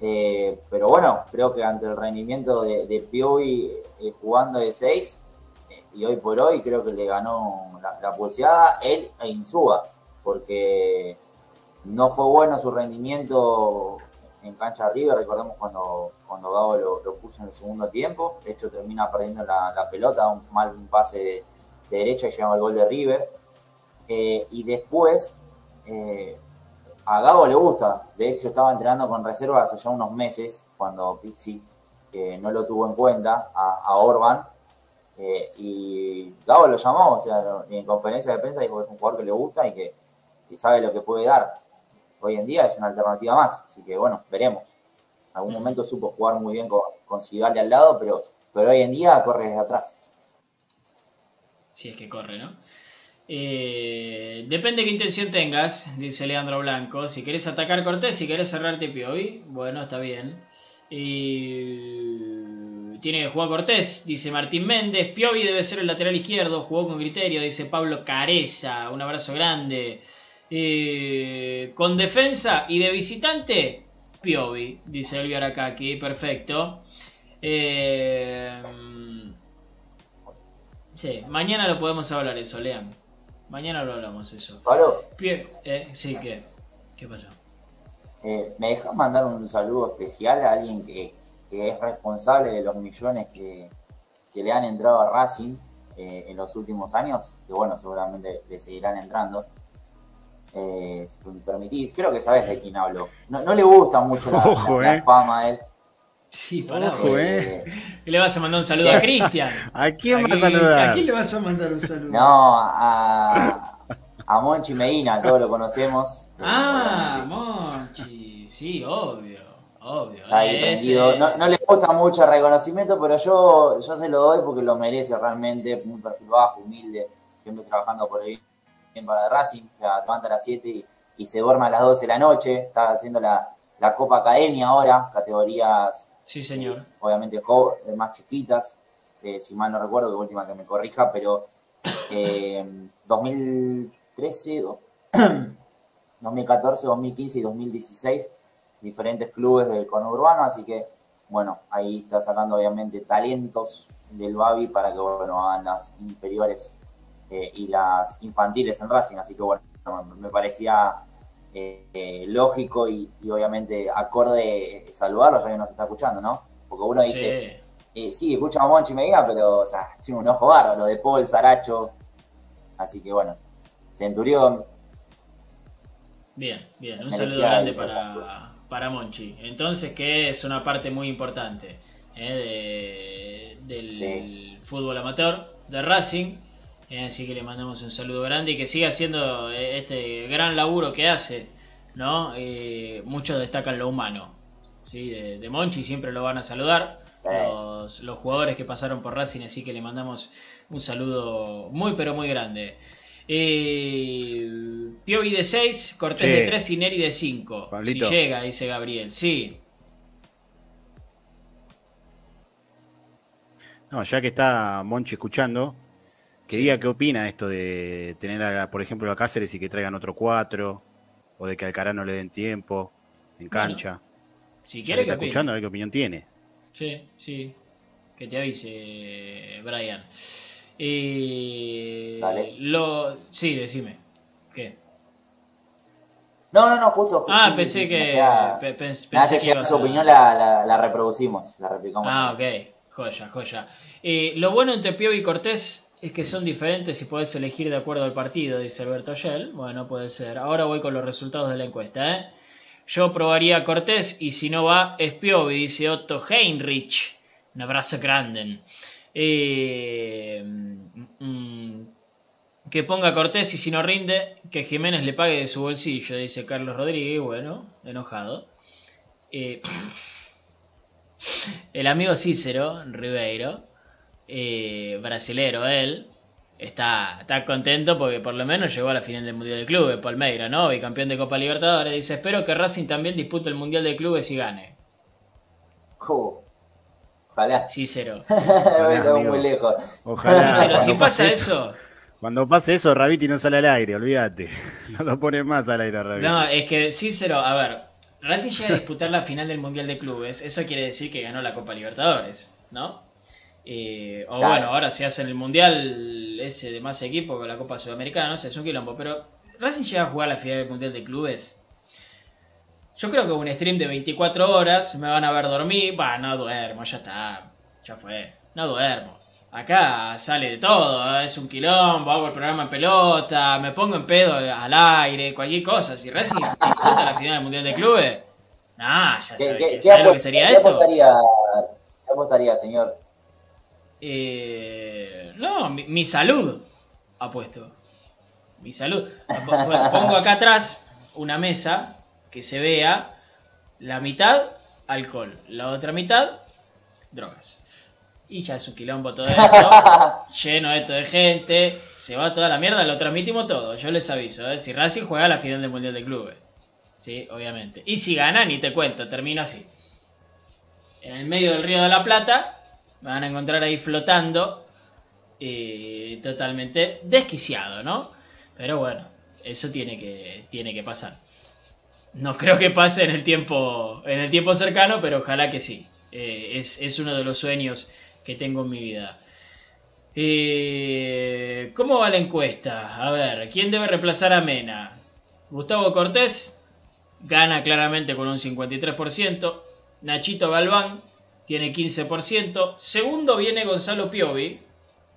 Eh, pero bueno, creo que ante el rendimiento de, de Piovi jugando de 6, y hoy por hoy creo que le ganó la, la pulseada él e Insúa, porque no fue bueno su rendimiento en cancha arriba, recordemos cuando, cuando lo, puso en el segundo tiempo, de hecho termina perdiendo la, pelota, un mal pase de, derecha y llega al gol de River. Eh, y después, eh, a Gago le gusta, de hecho estaba entrenando con reserva hace ya unos meses, cuando Pizzi no lo tuvo en cuenta, a, Orban, eh, y Gago lo llamó, o sea, en conferencia de prensa dijo que es un jugador que le gusta y que sabe lo que puede dar hoy en día es una alternativa más. Así que bueno, veremos. En algún momento supo jugar muy bien con, con al lado, pero, pero hoy en día corre desde atrás. Si es que corre, ¿no? Eh, depende qué intención tengas, dice Leandro Blanco. Si querés atacar Cortés, si querés cerrarte Piovi, bueno, está bien. Y... Tiene que jugar Cortés, dice Martín Méndez. Piovi debe ser el lateral izquierdo, jugó con criterio, dice Pablo Careza. Un abrazo grande. Eh, con defensa y de visitante, Piovi, dice Elvio Arakaki, perfecto. Eh, sí, mañana lo podemos hablar eso, lean. Mañana lo hablamos eso. ¿Palo? Eh, sí, ¿qué? ¿Qué pasó? ¿Me dejas mandar un saludo especial a alguien que, es responsable de los millones que, le han entrado a Racing en los últimos años? Que bueno, seguramente le seguirán entrando eh, si me permitís, creo que sabes de quién hablo. No, le gusta mucho la, eh. fama a él. Sí, para Ojo, eh. le vas a mandar un saludo a Cristian? ¿A quién vas a saludar? ¿A quién le vas a mandar un saludo? No, a, a Monchi Medina, todos lo conocemos. Ah, Monchi, sí, obvio. Obvio. no, no, le gusta mucho el reconocimiento, pero yo, yo se lo doy porque lo merece realmente. Un perfil bajo, humilde, siempre trabajando por el para Racing, o sea, se levanta a las 7 y, se duerme a las 12 de la noche, está haciendo la, Copa Academia ahora, categorías, sí señor, eh, obviamente eh, más chiquitas, eh, si mal no recuerdo, que última que me corrija, pero 2013, 2014, 2015 y 2016 diferentes clubes del conurbano, así que bueno, ahí está sacando obviamente talentos del Babi para que bueno, hagan las inferiores eh, y las infantiles en Racing, así que bueno, me parecía eh, lógico y, obviamente acorde saludarlo ya que nos está escuchando, ¿no? Porque uno dice, sí, sí escucha a Monchi Medina, pero o sea, tiene un ojo bárbaro, de Paul, Saracho, así que bueno, Centurión. Bien, bien, un saludo grande para para Monchi. Entonces, que es una parte muy importante eh, del fútbol amateur, de Racing. Eh, así que le mandamos un saludo grande y que siga haciendo eh, este gran laburo que hace. ¿no? muchos destacan lo humano ¿sí? de, Monchi, siempre lo van a saludar. Los, los jugadores que pasaron por Racing, así que le mandamos un saludo muy, pero muy grande. Eh, Piovi de 6, Cortés de 3 y Neri de 5. Si llega, dice Gabriel. Sí. No, ya que está Monchi escuchando, que diga qué opina esto de tener, por ejemplo, a Cáceres y que traigan otro 4, o de que al no le den tiempo en cancha. si quiere que, está escuchando, a ver qué opinión tiene. Sí, sí. Que te avise, Brian. Y Lo... Sí, decime. ¿Qué? No, no, no, justo. ah, pensé que. pensé que su opinión la, la, reproducimos, la replicamos. Ah, ok. Joya, joya. lo bueno entre Pío y Cortés es que son diferentes y puedes elegir de acuerdo al partido, dice Alberto Shell. Bueno, puede ser. Ahora voy con los resultados de la encuesta, ¿eh? Yo probaría a Cortés y si no va, es dice Otto Heinrich. Un abrazo grande. Eh, mm, que ponga Cortés y si no rinde, que Jiménez le pague de su bolsillo, dice Carlos Rodríguez, bueno, enojado. Eh, el amigo Cícero Ribeiro, eh, brasilero él, está, está contento porque por lo menos llegó a la final del Mundial de Clubes, Palmeira, ¿no? Bicampeón de Copa Libertadores, dice, espero que Racing también dispute el Mundial de Clubes y gane. Ojalá. Cícero. Estamos muy lejos. Ojalá. si pasa eso. Cuando pase eso, Rabiti no sale al aire, olvídate. No lo pone más al aire, Rabiti. No, es que Cícero, a ver, Racing llega a disputar la final del Mundial de Clubes. Eso quiere decir que ganó la Copa Libertadores, ¿no? Eh, o bueno, ahora se hace el Mundial ese de más equipo con la Copa Sudamericana, no sé, es un quilombo. Pero Racing llega a jugar la final del Mundial de Clubes yo creo que un stream de 24 horas me van a ver dormir. Bah, no duermo, ya está. Ya fue. No duermo. Acá sale de todo, ¿eh? es un quilombo, hago el programa en pelota, me pongo en pedo al aire, cualquier cosa. Si Racing disputa la final del Mundial de Clubes, nah, ya sabes lo que sería esto. ¿Qué apostaría, señor? Eh, no, mi, mi, salud apuesto. Mi salud. Pongo acá atrás una mesa que se vea la mitad alcohol, la otra mitad drogas. Y ya es un quilombo todo esto, lleno esto de gente, se va toda la mierda, lo transmitimos todo, yo les aviso, ¿eh? si Racing juega la final del Mundial de Clubes, sí, obviamente. Y si gana, ni te cuento, termino así. En el medio del río de la Plata, me van a encontrar ahí flotando, totalmente desquiciado, ¿no? Pero bueno, eso tiene que, tiene que pasar. No creo que pase en el tiempo, en el tiempo cercano, pero ojalá que sí. Eh, es, uno de los sueños que tengo en mi vida. Eh, ¿Cómo va la encuesta? A ver, ¿quién debe reemplazar a Mena? Gustavo Cortés gana claramente con un 53%. Nachito Galván tiene 15%. Segundo viene Gonzalo Piovi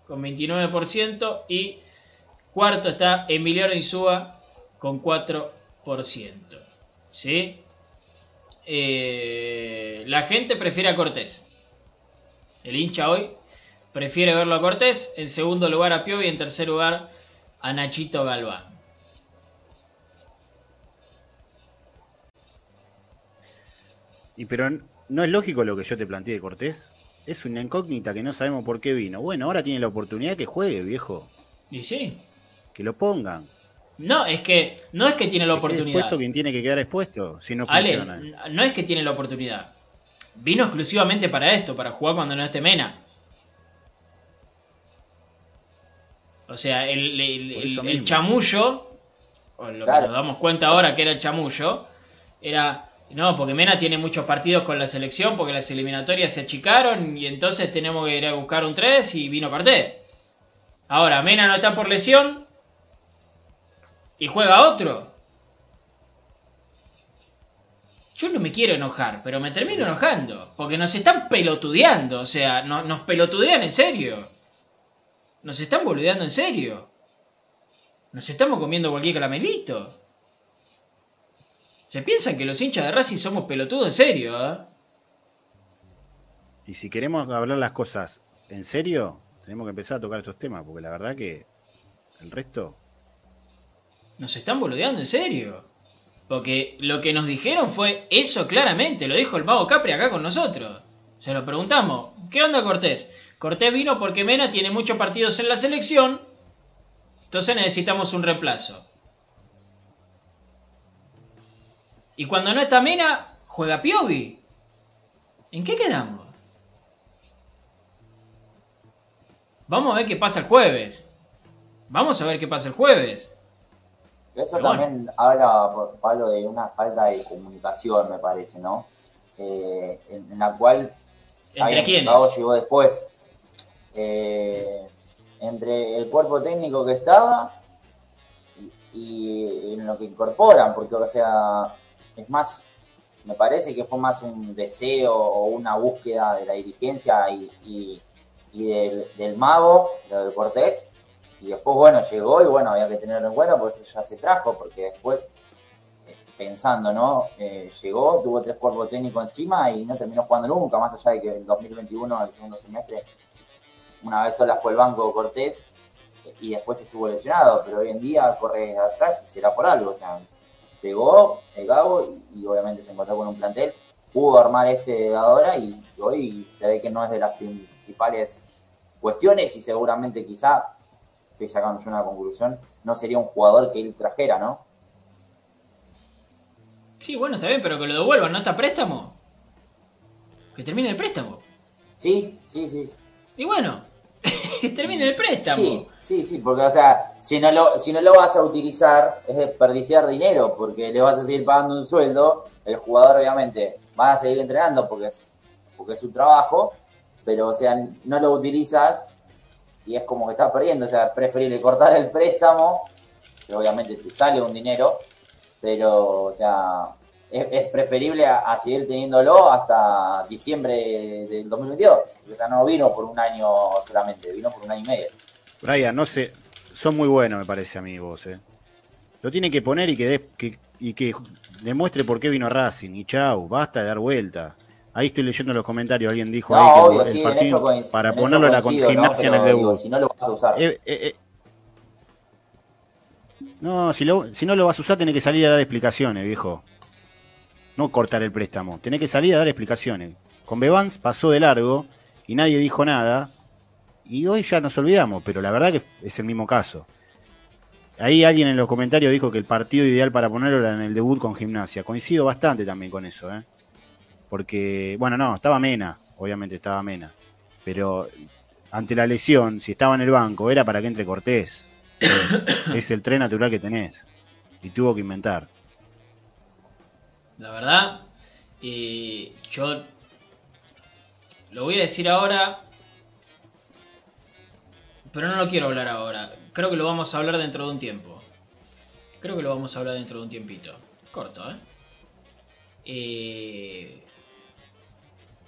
con 29%. Y cuarto está Emiliano Insúa con 4%. ¿sí? Eh, la gente prefiere a Cortés. El hincha hoy prefiere verlo a Cortés. En segundo lugar a Piovi en tercer lugar a Nachito Galván. Y pero no es lógico lo que yo te planteé de Cortés. Es una incógnita que no sabemos por qué vino. Bueno, ahora tiene la oportunidad que juegue, viejo. Y sí. Que lo pongan. No, es que no es que tiene la oportunidad. Expuesto quien tiene que quedar expuesto si no funciona. no es que tiene la oportunidad. Vino exclusivamente para esto, para jugar cuando no esté Mena. O sea, el, chamullo, o lo que nos damos cuenta ahora que era el chamullo, era No, porque Mena tiene muchos partidos con la selección porque las eliminatorias se achicaron y entonces tenemos que ir a buscar un 3 y vino Cortés. Ahora, Mena no está por lesión y juega otro. Yo no me quiero enojar, pero me termino enojando. Porque nos están pelotudeando. O sea, no- nos pelotudean en serio. Nos están boludeando en serio. Nos estamos comiendo cualquier caramelito. Se piensan que los hinchas de Racing somos pelotudos en serio, ¿eh? Y si queremos hablar las cosas en serio, tenemos que empezar a tocar estos temas, porque la verdad que el resto. Nos están boludeando en serio. Porque lo que nos dijeron fue eso claramente, lo dijo el mago Capri acá con nosotros. Se lo preguntamos, ¿qué onda Cortés? Cortés vino porque Mena tiene muchos partidos en la selección, entonces necesitamos un reemplazo. Y cuando no está Mena, juega Piovi. ¿En qué quedamos? Vamos a ver qué pasa el jueves. Vamos a ver qué pasa el jueves. Eso Pero bueno. también habla, Pablo, de una falta de comunicación, me parece, ¿no? Eh, en, en la cual ¿Entre quiénes? Llegó después. Eh, entre el cuerpo técnico que estaba y, y en lo que incorporan, porque, o sea, es más, me parece que fue más un deseo o una búsqueda de la dirigencia y, y- del, del mago, de Cortés. Y después, bueno, llegó y bueno, había que tenerlo en cuenta, porque eso ya se trajo, porque después eh, pensando, ¿no? Eh, llegó, tuvo tres cuerpos técnicos encima y no terminó jugando nunca, más allá de que el 2021, el segundo semestre, una vez sola fue el banco Cortés eh, y después estuvo lesionado, pero hoy en día corre atrás y será por algo, o sea, llegó el Gabo y, y obviamente se encontró con un plantel, pudo armar este ahora y hoy se ve que no es de las principales cuestiones y seguramente quizá, estoy sacando yo una conclusión, no sería un jugador que él trajera, ¿no? Sí, bueno, está bien, pero que lo devuelvan, ¿no está préstamo? Que termine el préstamo. Sí, sí, sí. Y bueno, que termine el préstamo. Sí, sí, sí, porque, o sea, si no, lo, si no lo vas a utilizar, es desperdiciar dinero, porque le vas a seguir pagando un sueldo, el jugador obviamente va a seguir entrenando porque es, porque es su trabajo, pero, o sea, no lo utilizas y es como que estás perdiendo, o sea, preferible cortar el préstamo, que obviamente te sale un dinero, pero, o sea, es, es preferible a, a seguir teniéndolo hasta diciembre del 2022, porque, o sea, no vino por un año solamente, vino por un año y medio. Brian, no sé, son muy buenos, me parece a mí vos, eh. Lo tiene que poner y que, que- y que demuestre por qué vino Racing. Y chau, basta de dar vuelta. Ahí estoy leyendo los comentarios, alguien dijo No, ahí que el- sí, partido para ponerlo con coincido, ¿no? gimnasia en el digo, debut. si no lo vas a usar. Eh, eh, eh. No, si, lo- si no lo vas a usar, tenés que salir a dar explicaciones, viejo. No cortar el préstamo. Tenés que salir a dar explicaciones. Con Bevans pasó de largo y nadie dijo nada. Y hoy ya nos olvidamos, pero la verdad que es el mismo caso. Ahí alguien en los comentarios dijo que el partido ideal para ponerlo era en el debut con gimnasia. Coincido bastante también con eso, ¿eh? Porque, bueno, no, estaba Mena, obviamente estaba Mena. Pero ante la lesión, si estaba en el banco, era para que entre Cortés. es el tren natural que tenés. Y tuvo que inventar. La verdad, eh, yo lo voy a decir ahora, pero no lo quiero hablar ahora. Creo que lo vamos a hablar dentro de un tiempo. Creo que lo vamos a hablar dentro de un tiempito. Corto, ¿eh? Eh,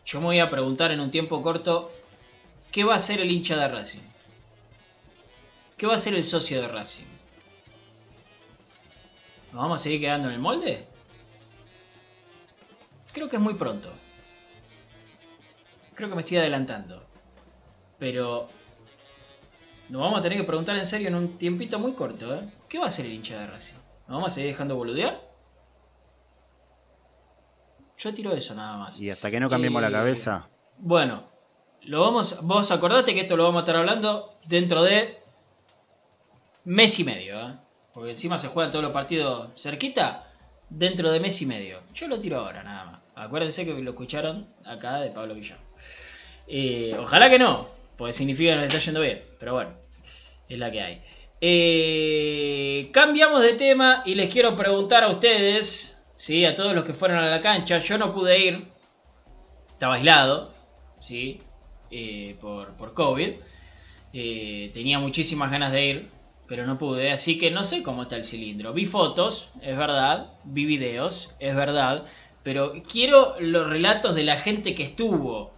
yo me voy a preguntar en un tiempo corto, ¿qué va a hacer el hincha de Racing? ¿Qué va a hacer el socio de Racing? ¿Nos vamos a seguir quedando en el molde? Creo que es muy pronto. Creo que me estoy adelantando. Pero nos vamos a tener que preguntar en serio en un tiempito muy corto, ¿eh? ¿Qué va a hacer el hincha de Racing? ¿Nos vamos a seguir dejando boludear? Yo tiro eso nada más. Y hasta que no cambiemos la Eh, cabeza, Bueno, lo vamos, vos acordate que esto lo vamos a estar hablando dentro de mes y medio, ¿eh? porque encima se juegan todos los partidos cerquita, dentro de mes y medio. Yo lo tiro ahora, nada más. Acuérdense que lo escucharon acá de Pablo Villán. Eh, ojalá que no, porque significa que nos está yendo bien, pero bueno, es la que hay. Eh, cambiamos de tema y les quiero preguntar a ustedes ¿sí? A todos los que fueron a la cancha. Yo no pude ir, estaba aislado, ¿sí? Eh, por, por COVID. Eh, tenía muchísimas ganas de ir, pero no pude, así que no sé cómo está el cilindro. Vi fotos, es verdad, vi videos, es verdad, pero quiero los relatos de la gente que estuvo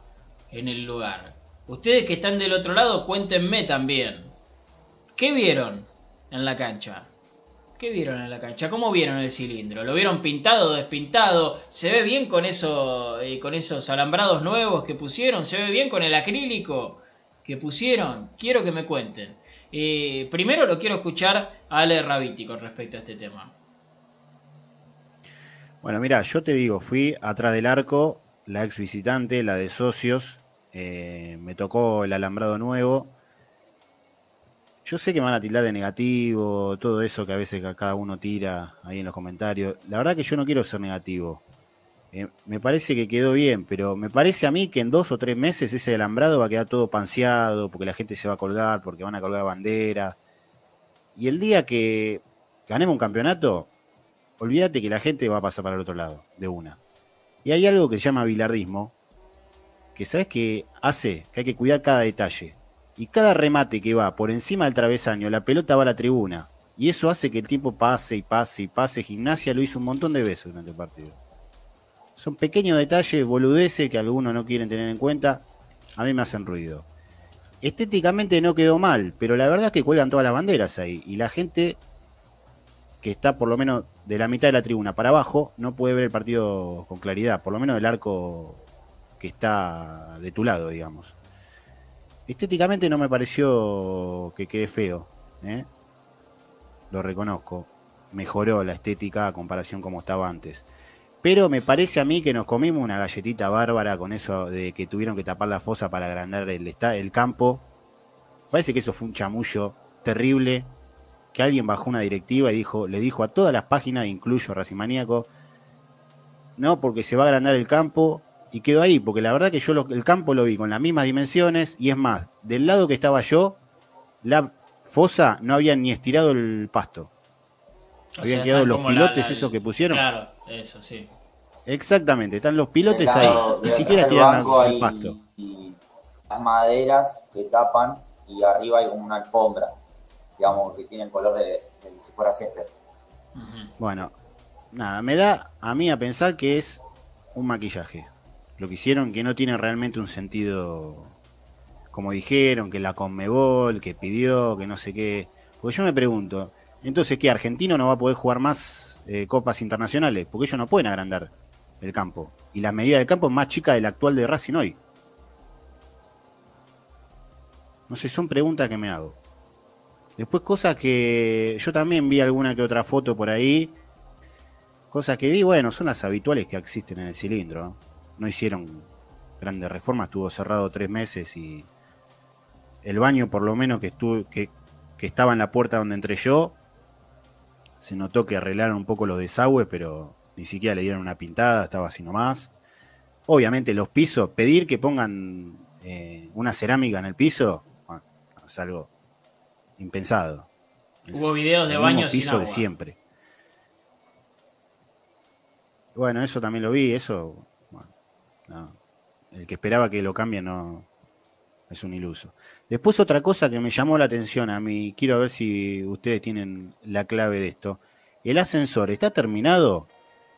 en el lugar. Ustedes que están del otro lado, cuéntenme también. ¿Qué vieron en la cancha? ¿Qué vieron en la cancha? ¿Cómo vieron el cilindro? ¿Lo vieron pintado, despintado? ¿Se ve bien con, eso, eh, con esos alambrados nuevos que pusieron? ¿Se ve bien con el acrílico que pusieron? Quiero que me cuenten. Eh, primero lo quiero escuchar a Ale Rabiti con respecto a este tema. Bueno, mira, yo te digo, fui atrás del arco, la ex visitante, la de socios, eh, me tocó el alambrado nuevo. Yo sé que me van a tildar de negativo, todo eso que a veces cada uno tira ahí en los comentarios. La verdad que yo no quiero ser negativo. Eh, me parece que quedó bien, pero me parece a mí que en dos o tres meses ese alambrado va a quedar todo panseado, porque la gente se va a colgar, porque van a colgar banderas. Y el día que ganemos un campeonato, olvídate que la gente va a pasar para el otro lado, de una. Y hay algo que se llama bilardismo, que sabes que hace que hay que cuidar cada detalle. Y cada remate que va por encima del travesaño, la pelota va a la tribuna. Y eso hace que el tiempo pase y pase y pase. Gimnasia lo hizo un montón de veces durante el partido. Son pequeños detalles, boludeces que algunos no quieren tener en cuenta. A mí me hacen ruido. Estéticamente no quedó mal, pero la verdad es que cuelgan todas las banderas ahí. Y la gente que está por lo menos de la mitad de la tribuna para abajo no puede ver el partido con claridad. Por lo menos el arco que está de tu lado, digamos. Estéticamente no me pareció que quede feo, ¿eh? lo reconozco. Mejoró la estética a comparación como estaba antes. Pero me parece a mí que nos comimos una galletita bárbara con eso de que tuvieron que tapar la fosa para agrandar el, el campo. Parece que eso fue un chamullo terrible. Que alguien bajó una directiva y dijo, le dijo a todas las páginas, incluyo Racimaníaco, no, porque se va a agrandar el campo y quedó ahí, porque la verdad que yo el campo lo vi con las mismas dimensiones y es más, del lado que estaba yo, la fosa no había ni estirado el pasto. Habían quedado los pilotes esos que pusieron. Claro, eso sí. Exactamente, están los pilotes ahí, ni siquiera tiraron el pasto. Y las maderas que tapan y arriba hay como una alfombra, digamos, que tiene el color de, si fuera césped. Bueno, nada, me da a mí a pensar que es un maquillaje lo que hicieron que no tiene realmente un sentido como dijeron, que la Conmebol, que pidió, que no sé qué. Porque yo me pregunto, entonces, ¿qué? ¿Argentino no va a poder jugar más eh, copas internacionales? Porque ellos no pueden agrandar el campo. Y la medida del campo es más chica de la actual de Racing hoy. No sé, son preguntas que me hago. Después cosas que yo también vi alguna que otra foto por ahí. Cosas que vi, bueno, son las habituales que existen en el cilindro no hicieron grandes reformas, estuvo cerrado tres meses y el baño por lo menos que, estuvo, que, estaba en la puerta donde entré yo, se notó que arreglaron un poco los desagües, pero ni siquiera le dieron una pintada, estaba así nomás. Obviamente los pisos, pedir que pongan eh, una cerámica en el piso, es algo impensado. Hubo videos de baños piso de siempre. Bueno, eso también lo vi, eso el que esperaba que lo cambie no es un iluso. Después otra cosa que me llamó la atención a mí, quiero ver si ustedes tienen la clave de esto. El ascensor está terminado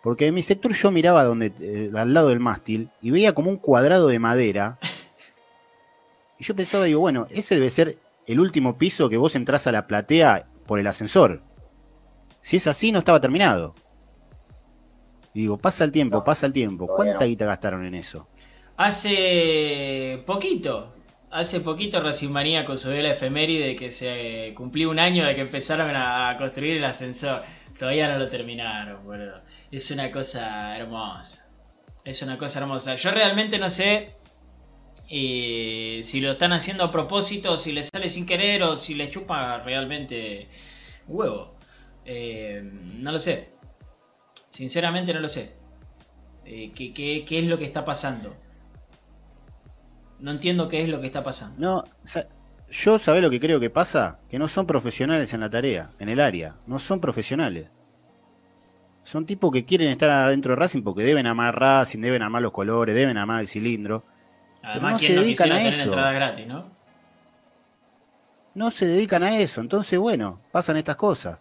porque en mi sector yo miraba donde eh, al lado del mástil y veía como un cuadrado de madera. Y yo pensaba, digo, bueno, ese debe ser el último piso que vos entras a la platea por el ascensor. Si es así, no estaba terminado. Y digo, pasa el tiempo, pasa el tiempo. ¿Cuánta guita gastaron en eso? Hace poquito, hace poquito Racing Manía subió la efeméride que se cumplió un año de que empezaron a construir el ascensor. Todavía no lo terminaron, boludo. Es una cosa hermosa. Es una cosa hermosa. Yo realmente no sé eh, si lo están haciendo a propósito, si les sale sin querer o si les chupa realmente huevo. Eh, no lo sé. Sinceramente no lo sé. Eh, ¿qué, es lo que está pasando? No entiendo qué es lo que está pasando. No, yo sabés lo que creo que pasa, que no son profesionales en la tarea, en el área, no son profesionales. Son tipos que quieren estar adentro de Racing porque deben amar Racing, deben amar los colores, deben amar el cilindro. Además, no ¿quién se no dedican a eso. gratis, no? No se dedican a eso. Entonces, bueno, pasan estas cosas.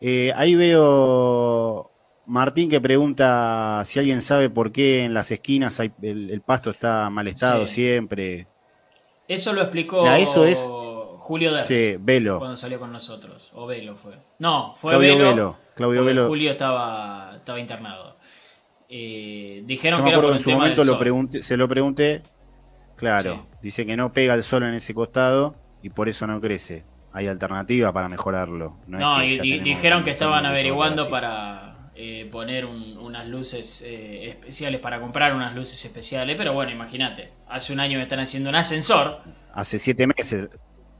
Eh, ahí veo Martín que pregunta si alguien sabe por qué en las esquinas hay- el, el pasto está mal estado Sí. siempre. Eso lo explicó eso es- Julio Ders Sí, Velo. cuando salió con nosotros. O Velo fue. No, fue Claudio Velo. Velo. Claudio Velo. Julio estaba, estaba internado. Eh, dijeron Yo que me era por acuerdo que en su momento lo pregunté, se lo pregunté. Claro, Sí. dice que no pega el sol en ese costado y por eso no crece. Hay alternativa para mejorarlo. No, es No, que y, dijeron que estaban averiguando para eh, poner un- unas luces eh, especiales, para comprar unas luces especiales. Pero bueno, imagínate, hace un año que están haciendo un ascensor. Hace siete meses.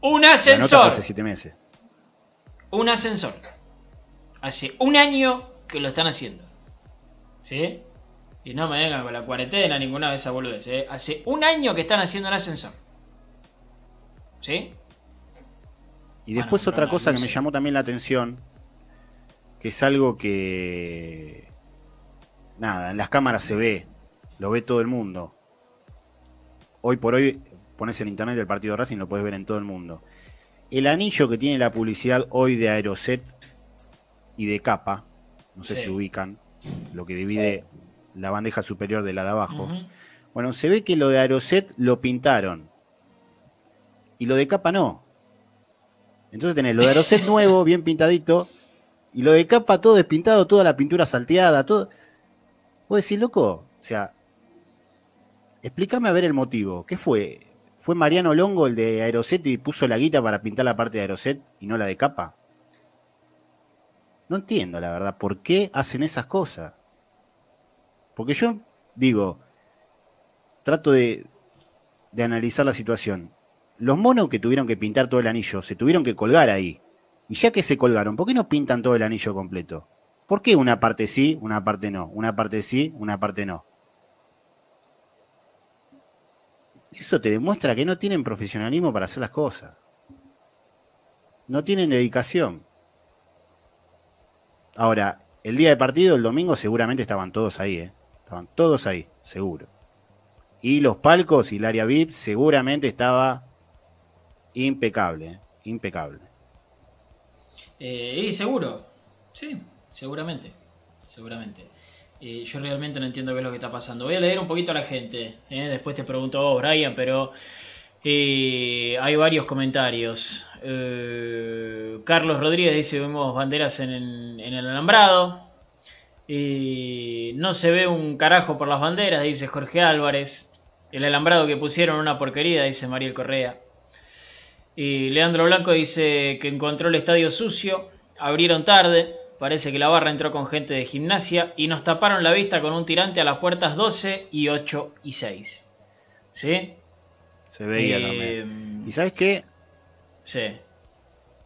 ¡Un ascensor! hace siete meses. Un ascensor. Hace un año que lo están haciendo. ¿Sí? Y no me vengan con la cuarentena, ninguna de esas boludeces. ¿eh? Hace un año que están haciendo un ascensor. ¿Sí? Y después otra cosa que me llamó también la atención, que es algo que, nada, en las cámaras se ve, lo ve todo el mundo. Hoy por hoy pones en internet el partido de Racing, lo puedes ver en todo el mundo. El anillo que tiene la publicidad hoy de Aeroset y de capa, no sé Sí. si ubican, lo que divide la bandeja superior de la de abajo. Bueno, se ve que lo de Aeroset lo pintaron. Y lo de capa no. Entonces tenés lo de Aeroset nuevo, bien pintadito. Y lo de capa todo despintado, toda la pintura salteada, todo. Vos decís, loco, o sea, explícame a ver el motivo. ¿Qué fue? ¿Fue Mariano Longo el de Aeroset y puso la guita para pintar la parte de Aeroset y no la de capa? No entiendo, la verdad, por qué hacen esas cosas. Porque yo digo, trato de, de analizar la situación. Los monos que tuvieron que pintar todo el anillo se tuvieron que colgar ahí. Y ya que se colgaron, ¿por qué no pintan todo el anillo completo? ¿Por qué una parte sí, una parte no? Una parte sí, una parte no. Eso te demuestra que no tienen profesionalismo para hacer las cosas. No tienen dedicación. Ahora, el día de partido, el domingo, seguramente estaban todos ahí, ¿eh? Estaban todos ahí, seguro. Y los palcos y el área VIP seguramente estaba impecable, ¿eh? impecable. Eh, y seguro, sí, seguramente, seguramente. Eh, yo realmente no entiendo qué es lo que está pasando. Voy a leer un poquito a la gente, ¿eh? después te pregunto vos, Brian, pero hay varios comentarios. Carlos Rodríguez dice, vemos banderas en, el- alambrado. No se ve un carajo por las banderas, dice Jorge Álvarez. El alambrado que pusieron una porquería, dice Mariel Correa. Y Leandro Blanco dice que encontró el estadio sucio, abrieron tarde, parece que la barra entró con gente de gimnasia y nos taparon la vista con un tirante a las puertas 12 y 8 y 6. ¿Sí? Se veía Eh, también. ¿Y sabes qué? Sí.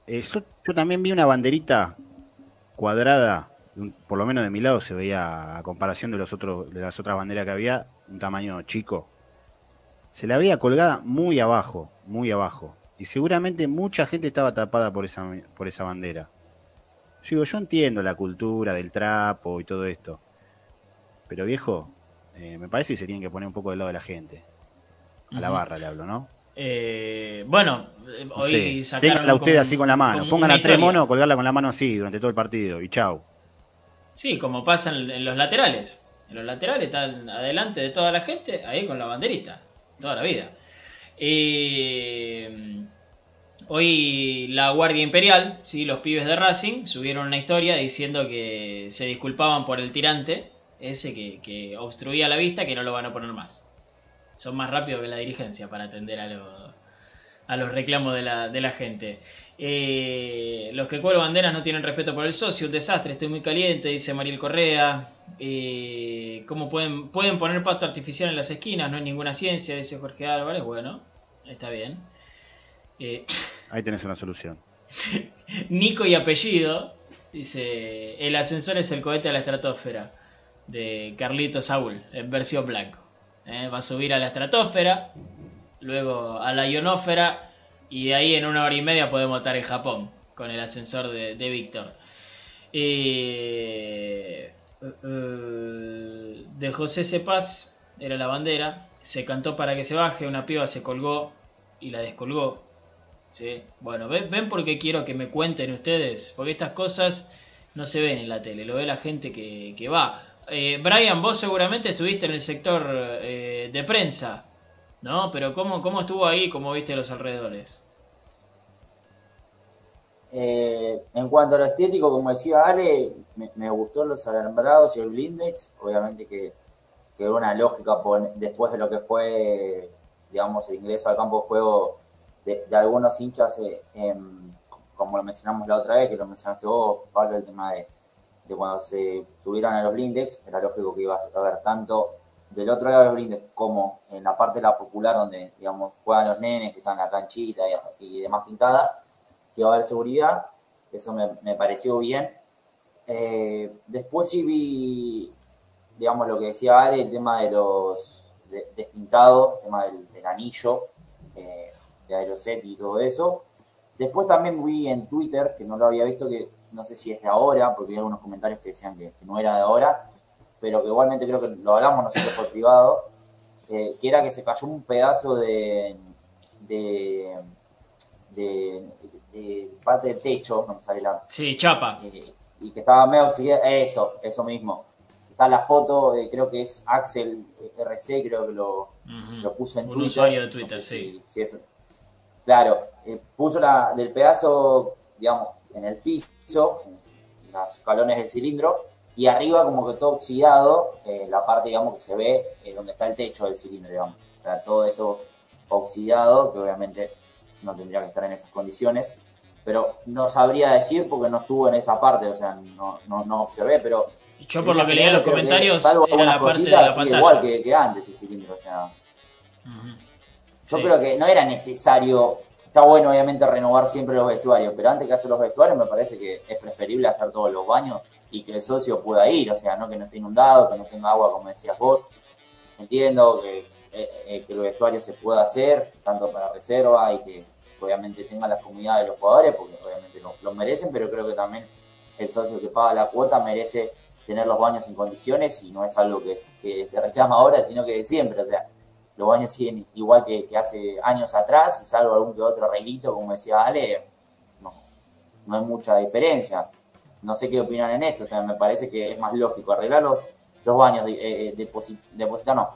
Eh, yo, también vi una banderita cuadrada, por lo menos de mi lado se veía a comparación de los otros, de las otras banderas que había, un tamaño chico. Se la veía colgada muy abajo, muy abajo. Y seguramente mucha gente estaba tapada por esa, por esa bandera. Yo digo, yo entiendo la cultura del trapo y todo esto. Pero viejo, eh, me parece que se tienen que poner un poco del lado de la gente. A la barra le hablo, ¿no? Eh, bueno, eh, hoy sacaron ténganla un- así con la mano. Pongan a tres monos, colgarla con la mano así durante todo el partido. Y chau. Sí, como pasa en, en los laterales. En los laterales están adelante de toda la gente, ahí con la banderita, toda la vida. Eh, hoy la Guardia Imperial, ¿sí? los pibes de Racing, subieron una historia diciendo que se disculpaban por el tirante, ese que, obstruía la vista, que no lo van a poner más. Son más rápidos que la dirigencia para atender a los, a los reclamos de la, de la gente. Eh, los que cuelgan banderas no tienen respeto por el socio, un desastre, estoy muy caliente, dice Mariel Correa. Eh, ¿Cómo pueden, pueden poner pasto artificial en las esquinas? No es ninguna ciencia, dice Jorge Álvarez. Bueno, está bien. Eh, Ahí tenés una solución. Nico y apellido, dice, el ascensor es el cohete a la estratosfera de Carlito Saúl, en versión blanco. Eh, Va a subir a la estratosfera, luego a la ionósfera y de ahí en una hora y media podemos estar en Japón con el ascensor de, de Víctor. Eh, de José Cepaz era la bandera, se cantó para que se baje, una piba se colgó y la descolgó. ¿sí? Bueno, ¿ven, ¿ven por qué quiero que me cuenten ustedes? Porque estas cosas no se ven en la tele, lo ve la gente que, que va. Eh, Brian, vos seguramente estuviste en el sector eh, de prensa, ¿no? Pero ¿cómo, ¿cómo estuvo ahí? ¿Cómo viste los alrededores? Eh, en cuanto a lo estético, como decía Ale, me, gustó los alambrados y el blindex. Obviamente que, que una lógica después de lo que fue, digamos, el ingreso al campo de juego de, algunos hinchas, como lo mencionamos la otra vez, que lo mencionaste vos, Pablo, el tema de, de cuando se subieron a los blindex, era lógico que iba a haber tanto del otro lado de los blindex como en la parte de la popular, donde, digamos, juegan los nenes, que están en la canchita y, demás pintada que va a haber seguridad, eso me, pareció bien. Eh, después sí vi, digamos, lo que decía Ale, el tema de los despintados, el tema del, anillo, eh, de Aeroset y todo eso. Después también vi en Twitter, que no lo había visto, que no sé si es de ahora, porque hay algunos comentarios que decían que, no era de ahora, pero que igualmente creo que lo hablamos nosotros por privado, eh, que era que se cayó un pedazo de, de, de, parte del techo, no me sale la... Sí, chapa. Eh, y que estaba medio oxidado, eso, eso mismo. Está la foto, eh, creo que es Axel RC, creo que lo, lo puso en un usuario de Twitter, sí. claro, eh, puso la, del pedazo, digamos, en el piso, en los escalones del cilindro, y arriba como que todo oxidado, la parte, digamos, que se ve donde está el techo del cilindro, digamos. O sea, todo eso oxidado, que obviamente no tendría que estar en esas condiciones, pero no sabría decir porque no estuvo en esa parte, o sea, no, no, no observé, pero... Yo por lo que leí en los comentarios, era la parte de la pantalla. igual que, antes el cilindro, o sea... Yo creo que no era necesario, está bueno obviamente renovar siempre los vestuarios, pero antes que hacer los vestuarios me parece que es preferible hacer todos los baños y que el socio pueda ir, o sea, no que no esté inundado, que no tenga agua como decías vos. Entiendo que eh, eh, que el vestuario se pueda hacer, tanto para reserva y que obviamente tenga las comunidades de los jugadores, porque obviamente lo, merecen, pero creo que también el socio que paga la cuota merece tener los baños en condiciones y no es algo que, se reclama ahora, sino que de siempre, o sea, los baños siguen igual que, hace años atrás, y salvo algún que otro arreglito, como decía Ale, no, no hay mucha diferencia. No sé qué opinan en esto, o sea, me parece que es más lógico arreglar los, los baños, eh, depositar, no,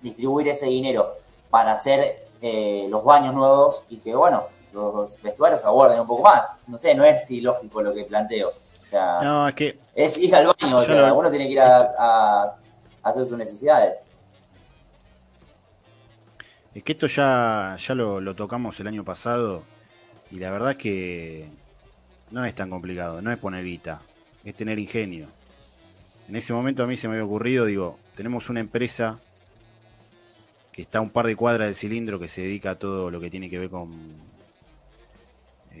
distribuir ese dinero para hacer eh, los baños nuevos y que, bueno, los vestuarios aguarden un poco más. No sé, no es ilógico lo que planteo. O sea, no, es que. Es ir al baño, o sea, uno tiene que ir a, hacer sus necesidades. Es que esto ya, ya lo, lo, tocamos el año pasado y la verdad es que no es tan complicado, no es poner guita, es tener ingenio. En ese momento a mí se me había ocurrido, digo, tenemos una empresa que está a un par de cuadras del cilindro que se dedica a todo lo que tiene que ver con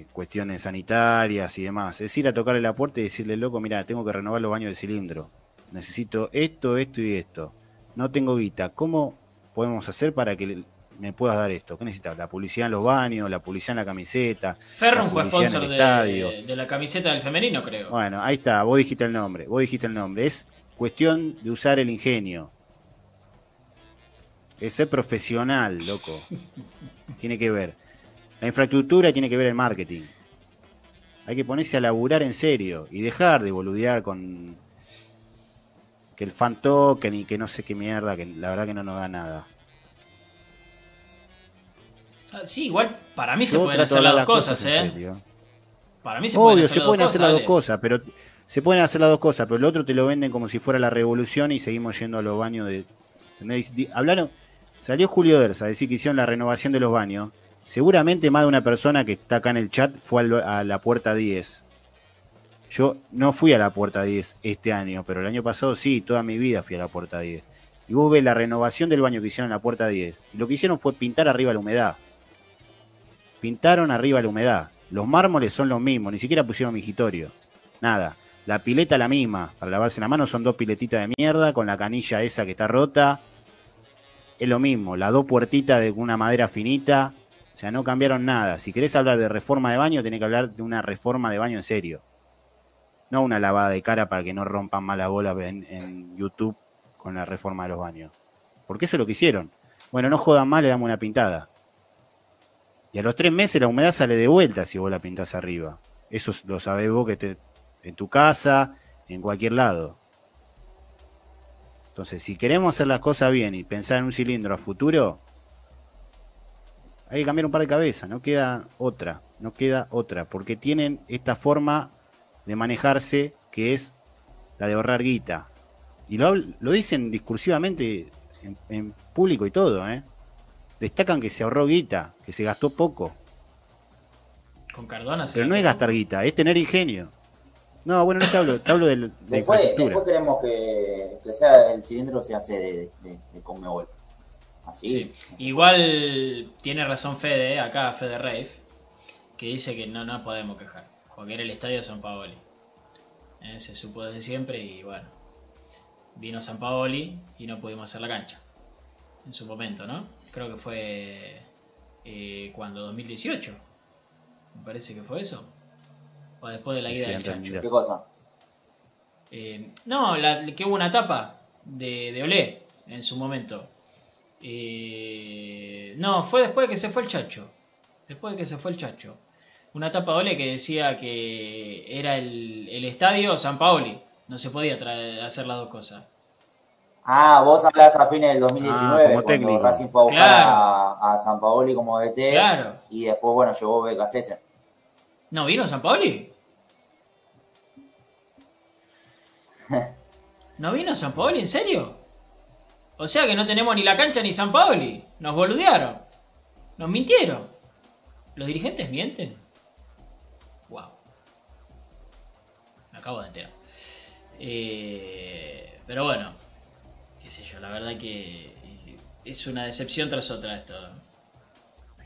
cuestiones sanitarias y demás. Es ir a tocarle la puerta y decirle, loco, mira, tengo que renovar los baños del cilindro. Necesito esto, esto y esto. No tengo guita. ¿Cómo podemos hacer para que me puedas dar esto? ¿Qué necesitas? La publicidad en los baños, la publicidad en la camiseta. Ferron fue sponsor de, de, la camiseta del femenino, creo. Bueno, ahí está, vos dijiste el nombre, vos dijiste el nombre. Es cuestión de usar el ingenio. Es ser profesional, loco. Tiene que ver. La infraestructura tiene que ver el marketing. Hay que ponerse a laburar en serio y dejar de boludear con que el fan token y que no sé qué mierda, que la verdad que no nos da nada. Ah, sí, igual para mí se pueden hacer las dos cosas, ¿eh? Para mí se pueden hacer, se pueden hacer las dos cosas, pero se pueden hacer las dos cosas, pero el otro te lo venden como si fuera la revolución y seguimos yendo a los baños de hablaron Salió Julio Dersa a decir que hicieron la renovación de los baños. Seguramente más de una persona que está acá en el chat fue a la puerta 10. Yo no fui a la puerta 10 este año, pero el año pasado sí, toda mi vida fui a la puerta 10. Y vos ves la renovación del baño que hicieron en la puerta 10. lo que hicieron fue pintar arriba la humedad. Pintaron arriba la humedad. Los mármoles son los mismos, ni siquiera pusieron migitorio. Nada. La pileta la misma. Para lavarse la mano son dos piletitas de mierda con la canilla esa que está rota es lo mismo, las dos puertitas de una madera finita, o sea, no cambiaron nada. Si querés hablar de reforma de baño, tenés que hablar de una reforma de baño en serio. no una lavada de cara para que no rompan mala bola en, en YouTube con la reforma de los baños. Porque eso es lo que hicieron. Bueno, no jodan más, le damos una pintada. Y a los tres meses la humedad sale de vuelta si vos la pintás arriba. Eso lo sabés vos que te, en tu casa, en cualquier lado. Entonces, si queremos hacer las cosas bien y pensar en un cilindro a futuro, hay que cambiar un par de cabezas, no queda otra, no queda otra, porque tienen esta forma de manejarse que es la de ahorrar guita. Y lo, lo dicen discursivamente en, en, público y todo, ¿eh? Destacan que se ahorró guita, que se gastó poco. Con Cardona Pero no es gastar guita, es tener ingenio. No, bueno, no te hablo, te hablo del, de después, después queremos que, que, sea el cilindro se hace de, de, de Conmebol. Así. Sí. Igual tiene razón Fede, ¿eh? acá Fede Reif, que dice que no nos podemos quejar, porque era el estadio San Paoli. ¿Eh? Se supo desde siempre y bueno, vino San Paoli y no pudimos hacer la cancha. En su momento, ¿no? Creo que fue eh, cuando 2018. Me parece que fue eso. O después de la ida del Chancho. ¿Qué cosa? Eh, no, la, que hubo una etapa de, de Olé en su momento. Eh, no, fue después de que se fue el Chacho. Después de que se fue el Chacho. Una etapa de Olé que decía que era el, el estadio San Paoli. No se podía traer, hacer las dos cosas. Ah, vos hablás a fines del 2019, Ah, como técnico. Racing fue a buscar Claro. a, a San Paoli como DT Claro. y después, bueno, llegó BKC. ¿No vino San Paoli? ¿No vino San Paoli? ¿En serio? O sea que no tenemos ni la cancha ni San Paoli. Nos boludearon. Nos mintieron. ¿Los dirigentes mienten? Wow. Me acabo de enterar. Eh, pero bueno, qué sé yo, la verdad que eh, es una decepción tras otra esto.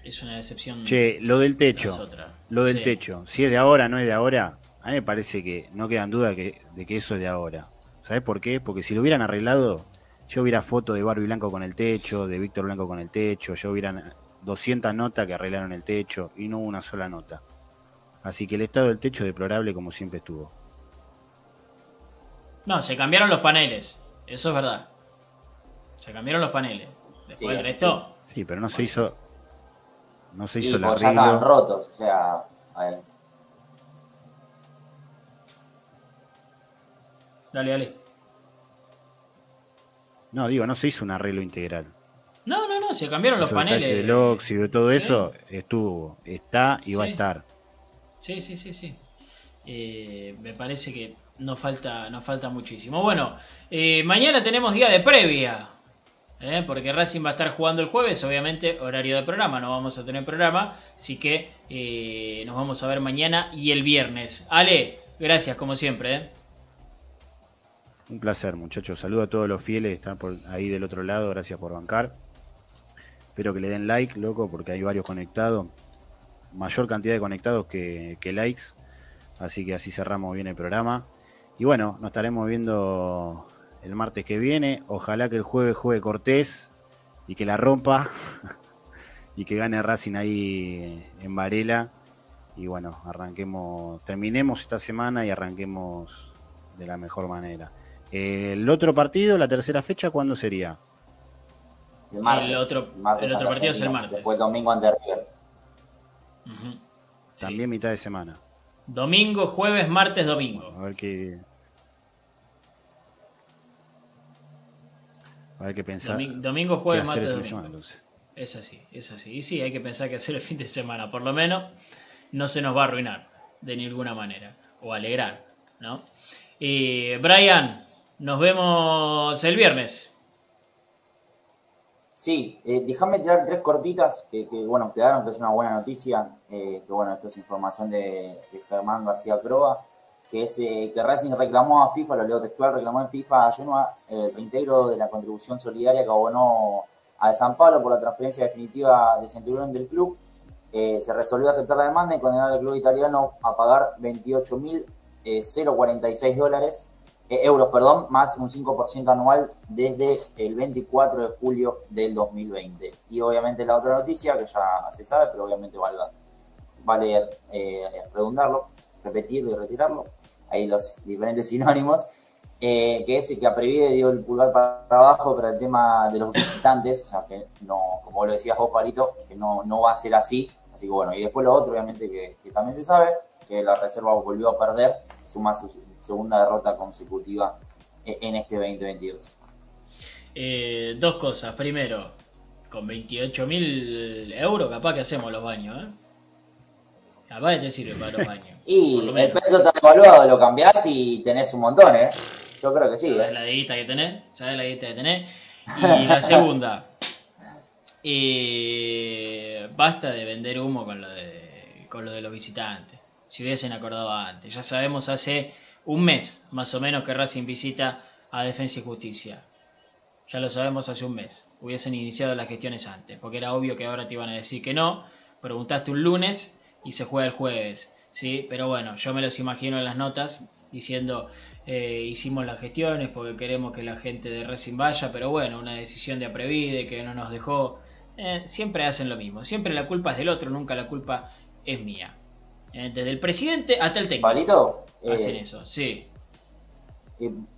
Es una decepción Che, lo del techo. tras otra. Lo del Sí. techo. Si es de ahora, no es de ahora. A mí me parece que no quedan dudas de que eso es de ahora. ¿Sabes por qué? Porque si lo hubieran arreglado, yo hubiera foto de Barbie Blanco con el techo, de Víctor Blanco con el techo, yo hubieran 200 notas que arreglaron el techo y no hubo una sola nota. Así que el estado del techo es deplorable como siempre estuvo. No, se cambiaron los paneles. Eso es verdad. Se cambiaron los paneles. Después Sí, el sí. resto. Sí, pero no se hizo. No se Sí, hizo porque ya estaban rotos, o sea, a ver, Dale, dale. No, digo, no se hizo un arreglo integral. No, no, no, se cambiaron los Esos detalles paneles. del óxido y todo Sí. eso estuvo, está y va a estar. Sí, sí, sí, sí. Eh, me parece que nos falta, nos falta muchísimo. Bueno, eh, mañana tenemos día de previa. ¿eh? Porque Racing va a estar jugando el jueves, obviamente, horario de programa, no vamos a tener programa. Así que nos vamos a ver mañana y el viernes. Ale, gracias como siempre. Un placer, muchachos. Saludo a todos los fieles que están por ahí del otro lado. Gracias por bancar. Espero que le den like, loco, porque hay varios conectados. Mayor cantidad de conectados que, que likes. Así que así cerramos bien el programa. Y bueno, nos estaremos viendo el martes que viene. Ojalá que el jueves juegue Cortés y que la rompa. y que gane Racing ahí en Varela. Y bueno, arranquemos, terminemos esta semana y arranquemos de la mejor manera. El otro partido, la tercera fecha, ¿cuándo sería? el martes. El otro- martes el otro ante partido es el martes. Después domingo ante River. También mitad de semana. Domingo, jueves, martes, domingo. A ver qué. A ver qué pensar. Domi- domingo, jueves, martes, domingo. semana, entonces. Es así, es así. Y sí, hay que pensar que hacer el fin de semana, por lo menos, no se nos va a arruinar de ninguna manera. O alegrar, ¿no? Y Brian, nos vemos el viernes. Sí, eh, déjame tirar tres cortitas que, que, bueno, quedaron, que es una buena noticia, eh, que bueno, esto es información de, Germán García Proa, que es eh, que Racing reclamó a FIFA, lo leo textual, reclamó en FIFA a Genoa el reintegro de la contribución solidaria que abonó al San Pablo por la transferencia definitiva de Centurión del club. Se resolvió aceptar la demanda y condenar al club italiano a pagar 28.046 dólares euros, perdón, más un 5% anual desde el 24 de julio del 2020. Y obviamente la otra noticia, que ya se sabe, pero obviamente valga, vale eh, redundarlo, repetirlo y retirarlo. ahí los diferentes sinónimos, eh, que es que a Previde dio el pulgar para abajo para el tema de los visitantes, o sea, que no, como lo decías vos, Palito, que no, no va a ser así. Así que bueno, y después lo otro, obviamente, que, también se sabe, que la Reserva volvió a perder, suma su segunda derrota consecutiva e, en este 2022. Eh, dos cosas. Primero, con 28 mil euros, capaz que hacemos los baños, ¿eh? Capaz que te sirve para los baños. y el peso está devaluado, lo cambiás y tenés un montón, ¿eh? Yo creo que sí. ¿Sabes ¿eh? la guita que tenés? ¿Sabes la guita que tenés? Y la segunda, eh, basta de vender humo con lo de, con lo de los visitantes. Si hubiesen acordado antes. Ya sabemos hace un mes, más o menos, que Racing visita a Defensa y Justicia. Ya lo sabemos hace un mes. Hubiesen iniciado las gestiones antes, porque era obvio que ahora te iban a decir que no. Preguntaste un lunes y se juega el jueves. ¿sí? Pero bueno, yo me los imagino en las notas diciendo eh, hicimos las gestiones porque queremos que la gente de Racing vaya, pero bueno, una decisión de Aprevide que no nos dejó. Eh, siempre hacen lo mismo. Siempre la culpa es del otro, nunca la culpa es mía. Eh, desde el presidente hasta el técnico. hacen eso, sí.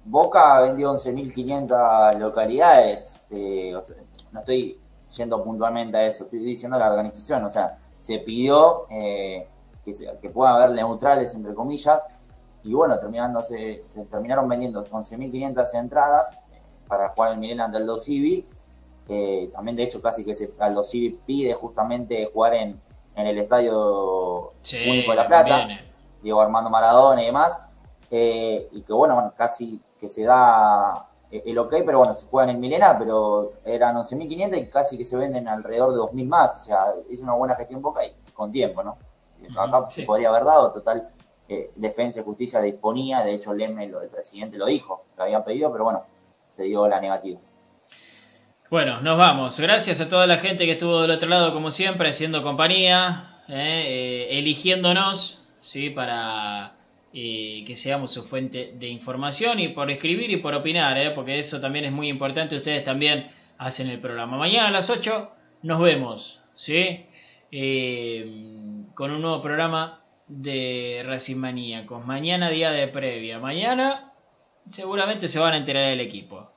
Boca vendió 11.500 localidades. no estoy yendo puntualmente a eso, estoy diciendo la organización. O sea, se pidió que, que pueda haber neutrales, entre comillas. Y bueno, terminándose, se terminaron vendiendo 11.500 entradas eh, para jugar el Milan del Civi. también, de hecho, casi que se, Aldo Civi pide justamente jugar en, en el Estadio Único de La Plata, Diego Armando Maradona y demás. Eh, y que bueno, casi que se da el ok, pero bueno, se juega en el Milena, pero eran 11.500 y casi que se venden alrededor de 2.000 más, o sea, es una buena gestión Boca y con tiempo, ¿no? Acá se podría haber dado, total, eh, Defensa y Justicia disponía, de hecho Leme, el presidente, lo dijo, lo habían pedido, pero bueno, se dio la negativa. Bueno, nos vamos. Gracias a toda la gente que estuvo del otro lado, como siempre, haciendo compañía, eh, eh, eligiéndonos, ¿sí? Para que seamos su fuente de información y por escribir y por opinar, porque eso también es muy importante. Ustedes también hacen el programa. Mañana a las 8 nos vemos, ¿sí? con un nuevo programa de Racing Maníacos. Mañana día de previa. Mañana seguramente se van a enterar el equipo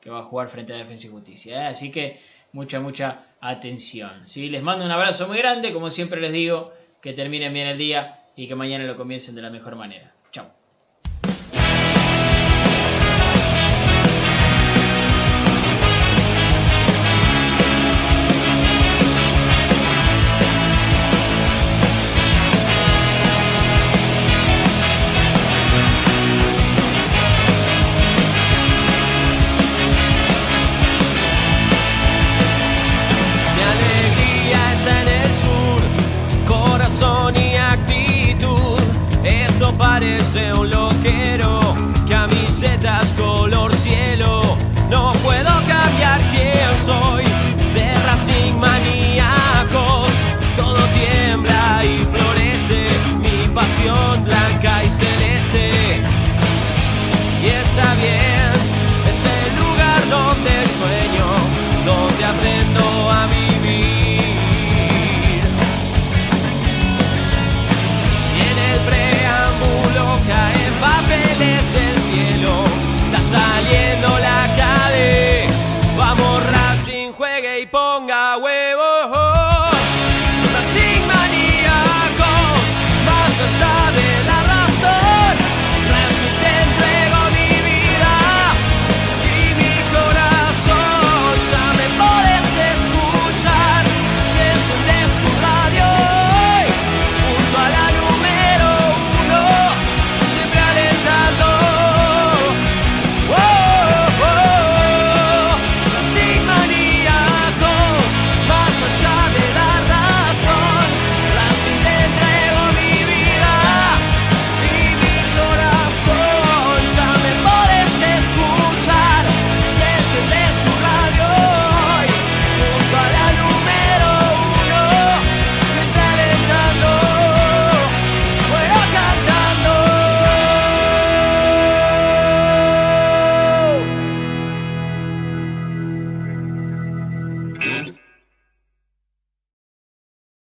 que va a jugar frente a Defensa y Justicia. ¿eh? Así que mucha, mucha atención. ¿sí? Les mando un abrazo muy grande. Como siempre les digo, que terminen bien el día y que mañana lo comiencen de la mejor manera. Está bien.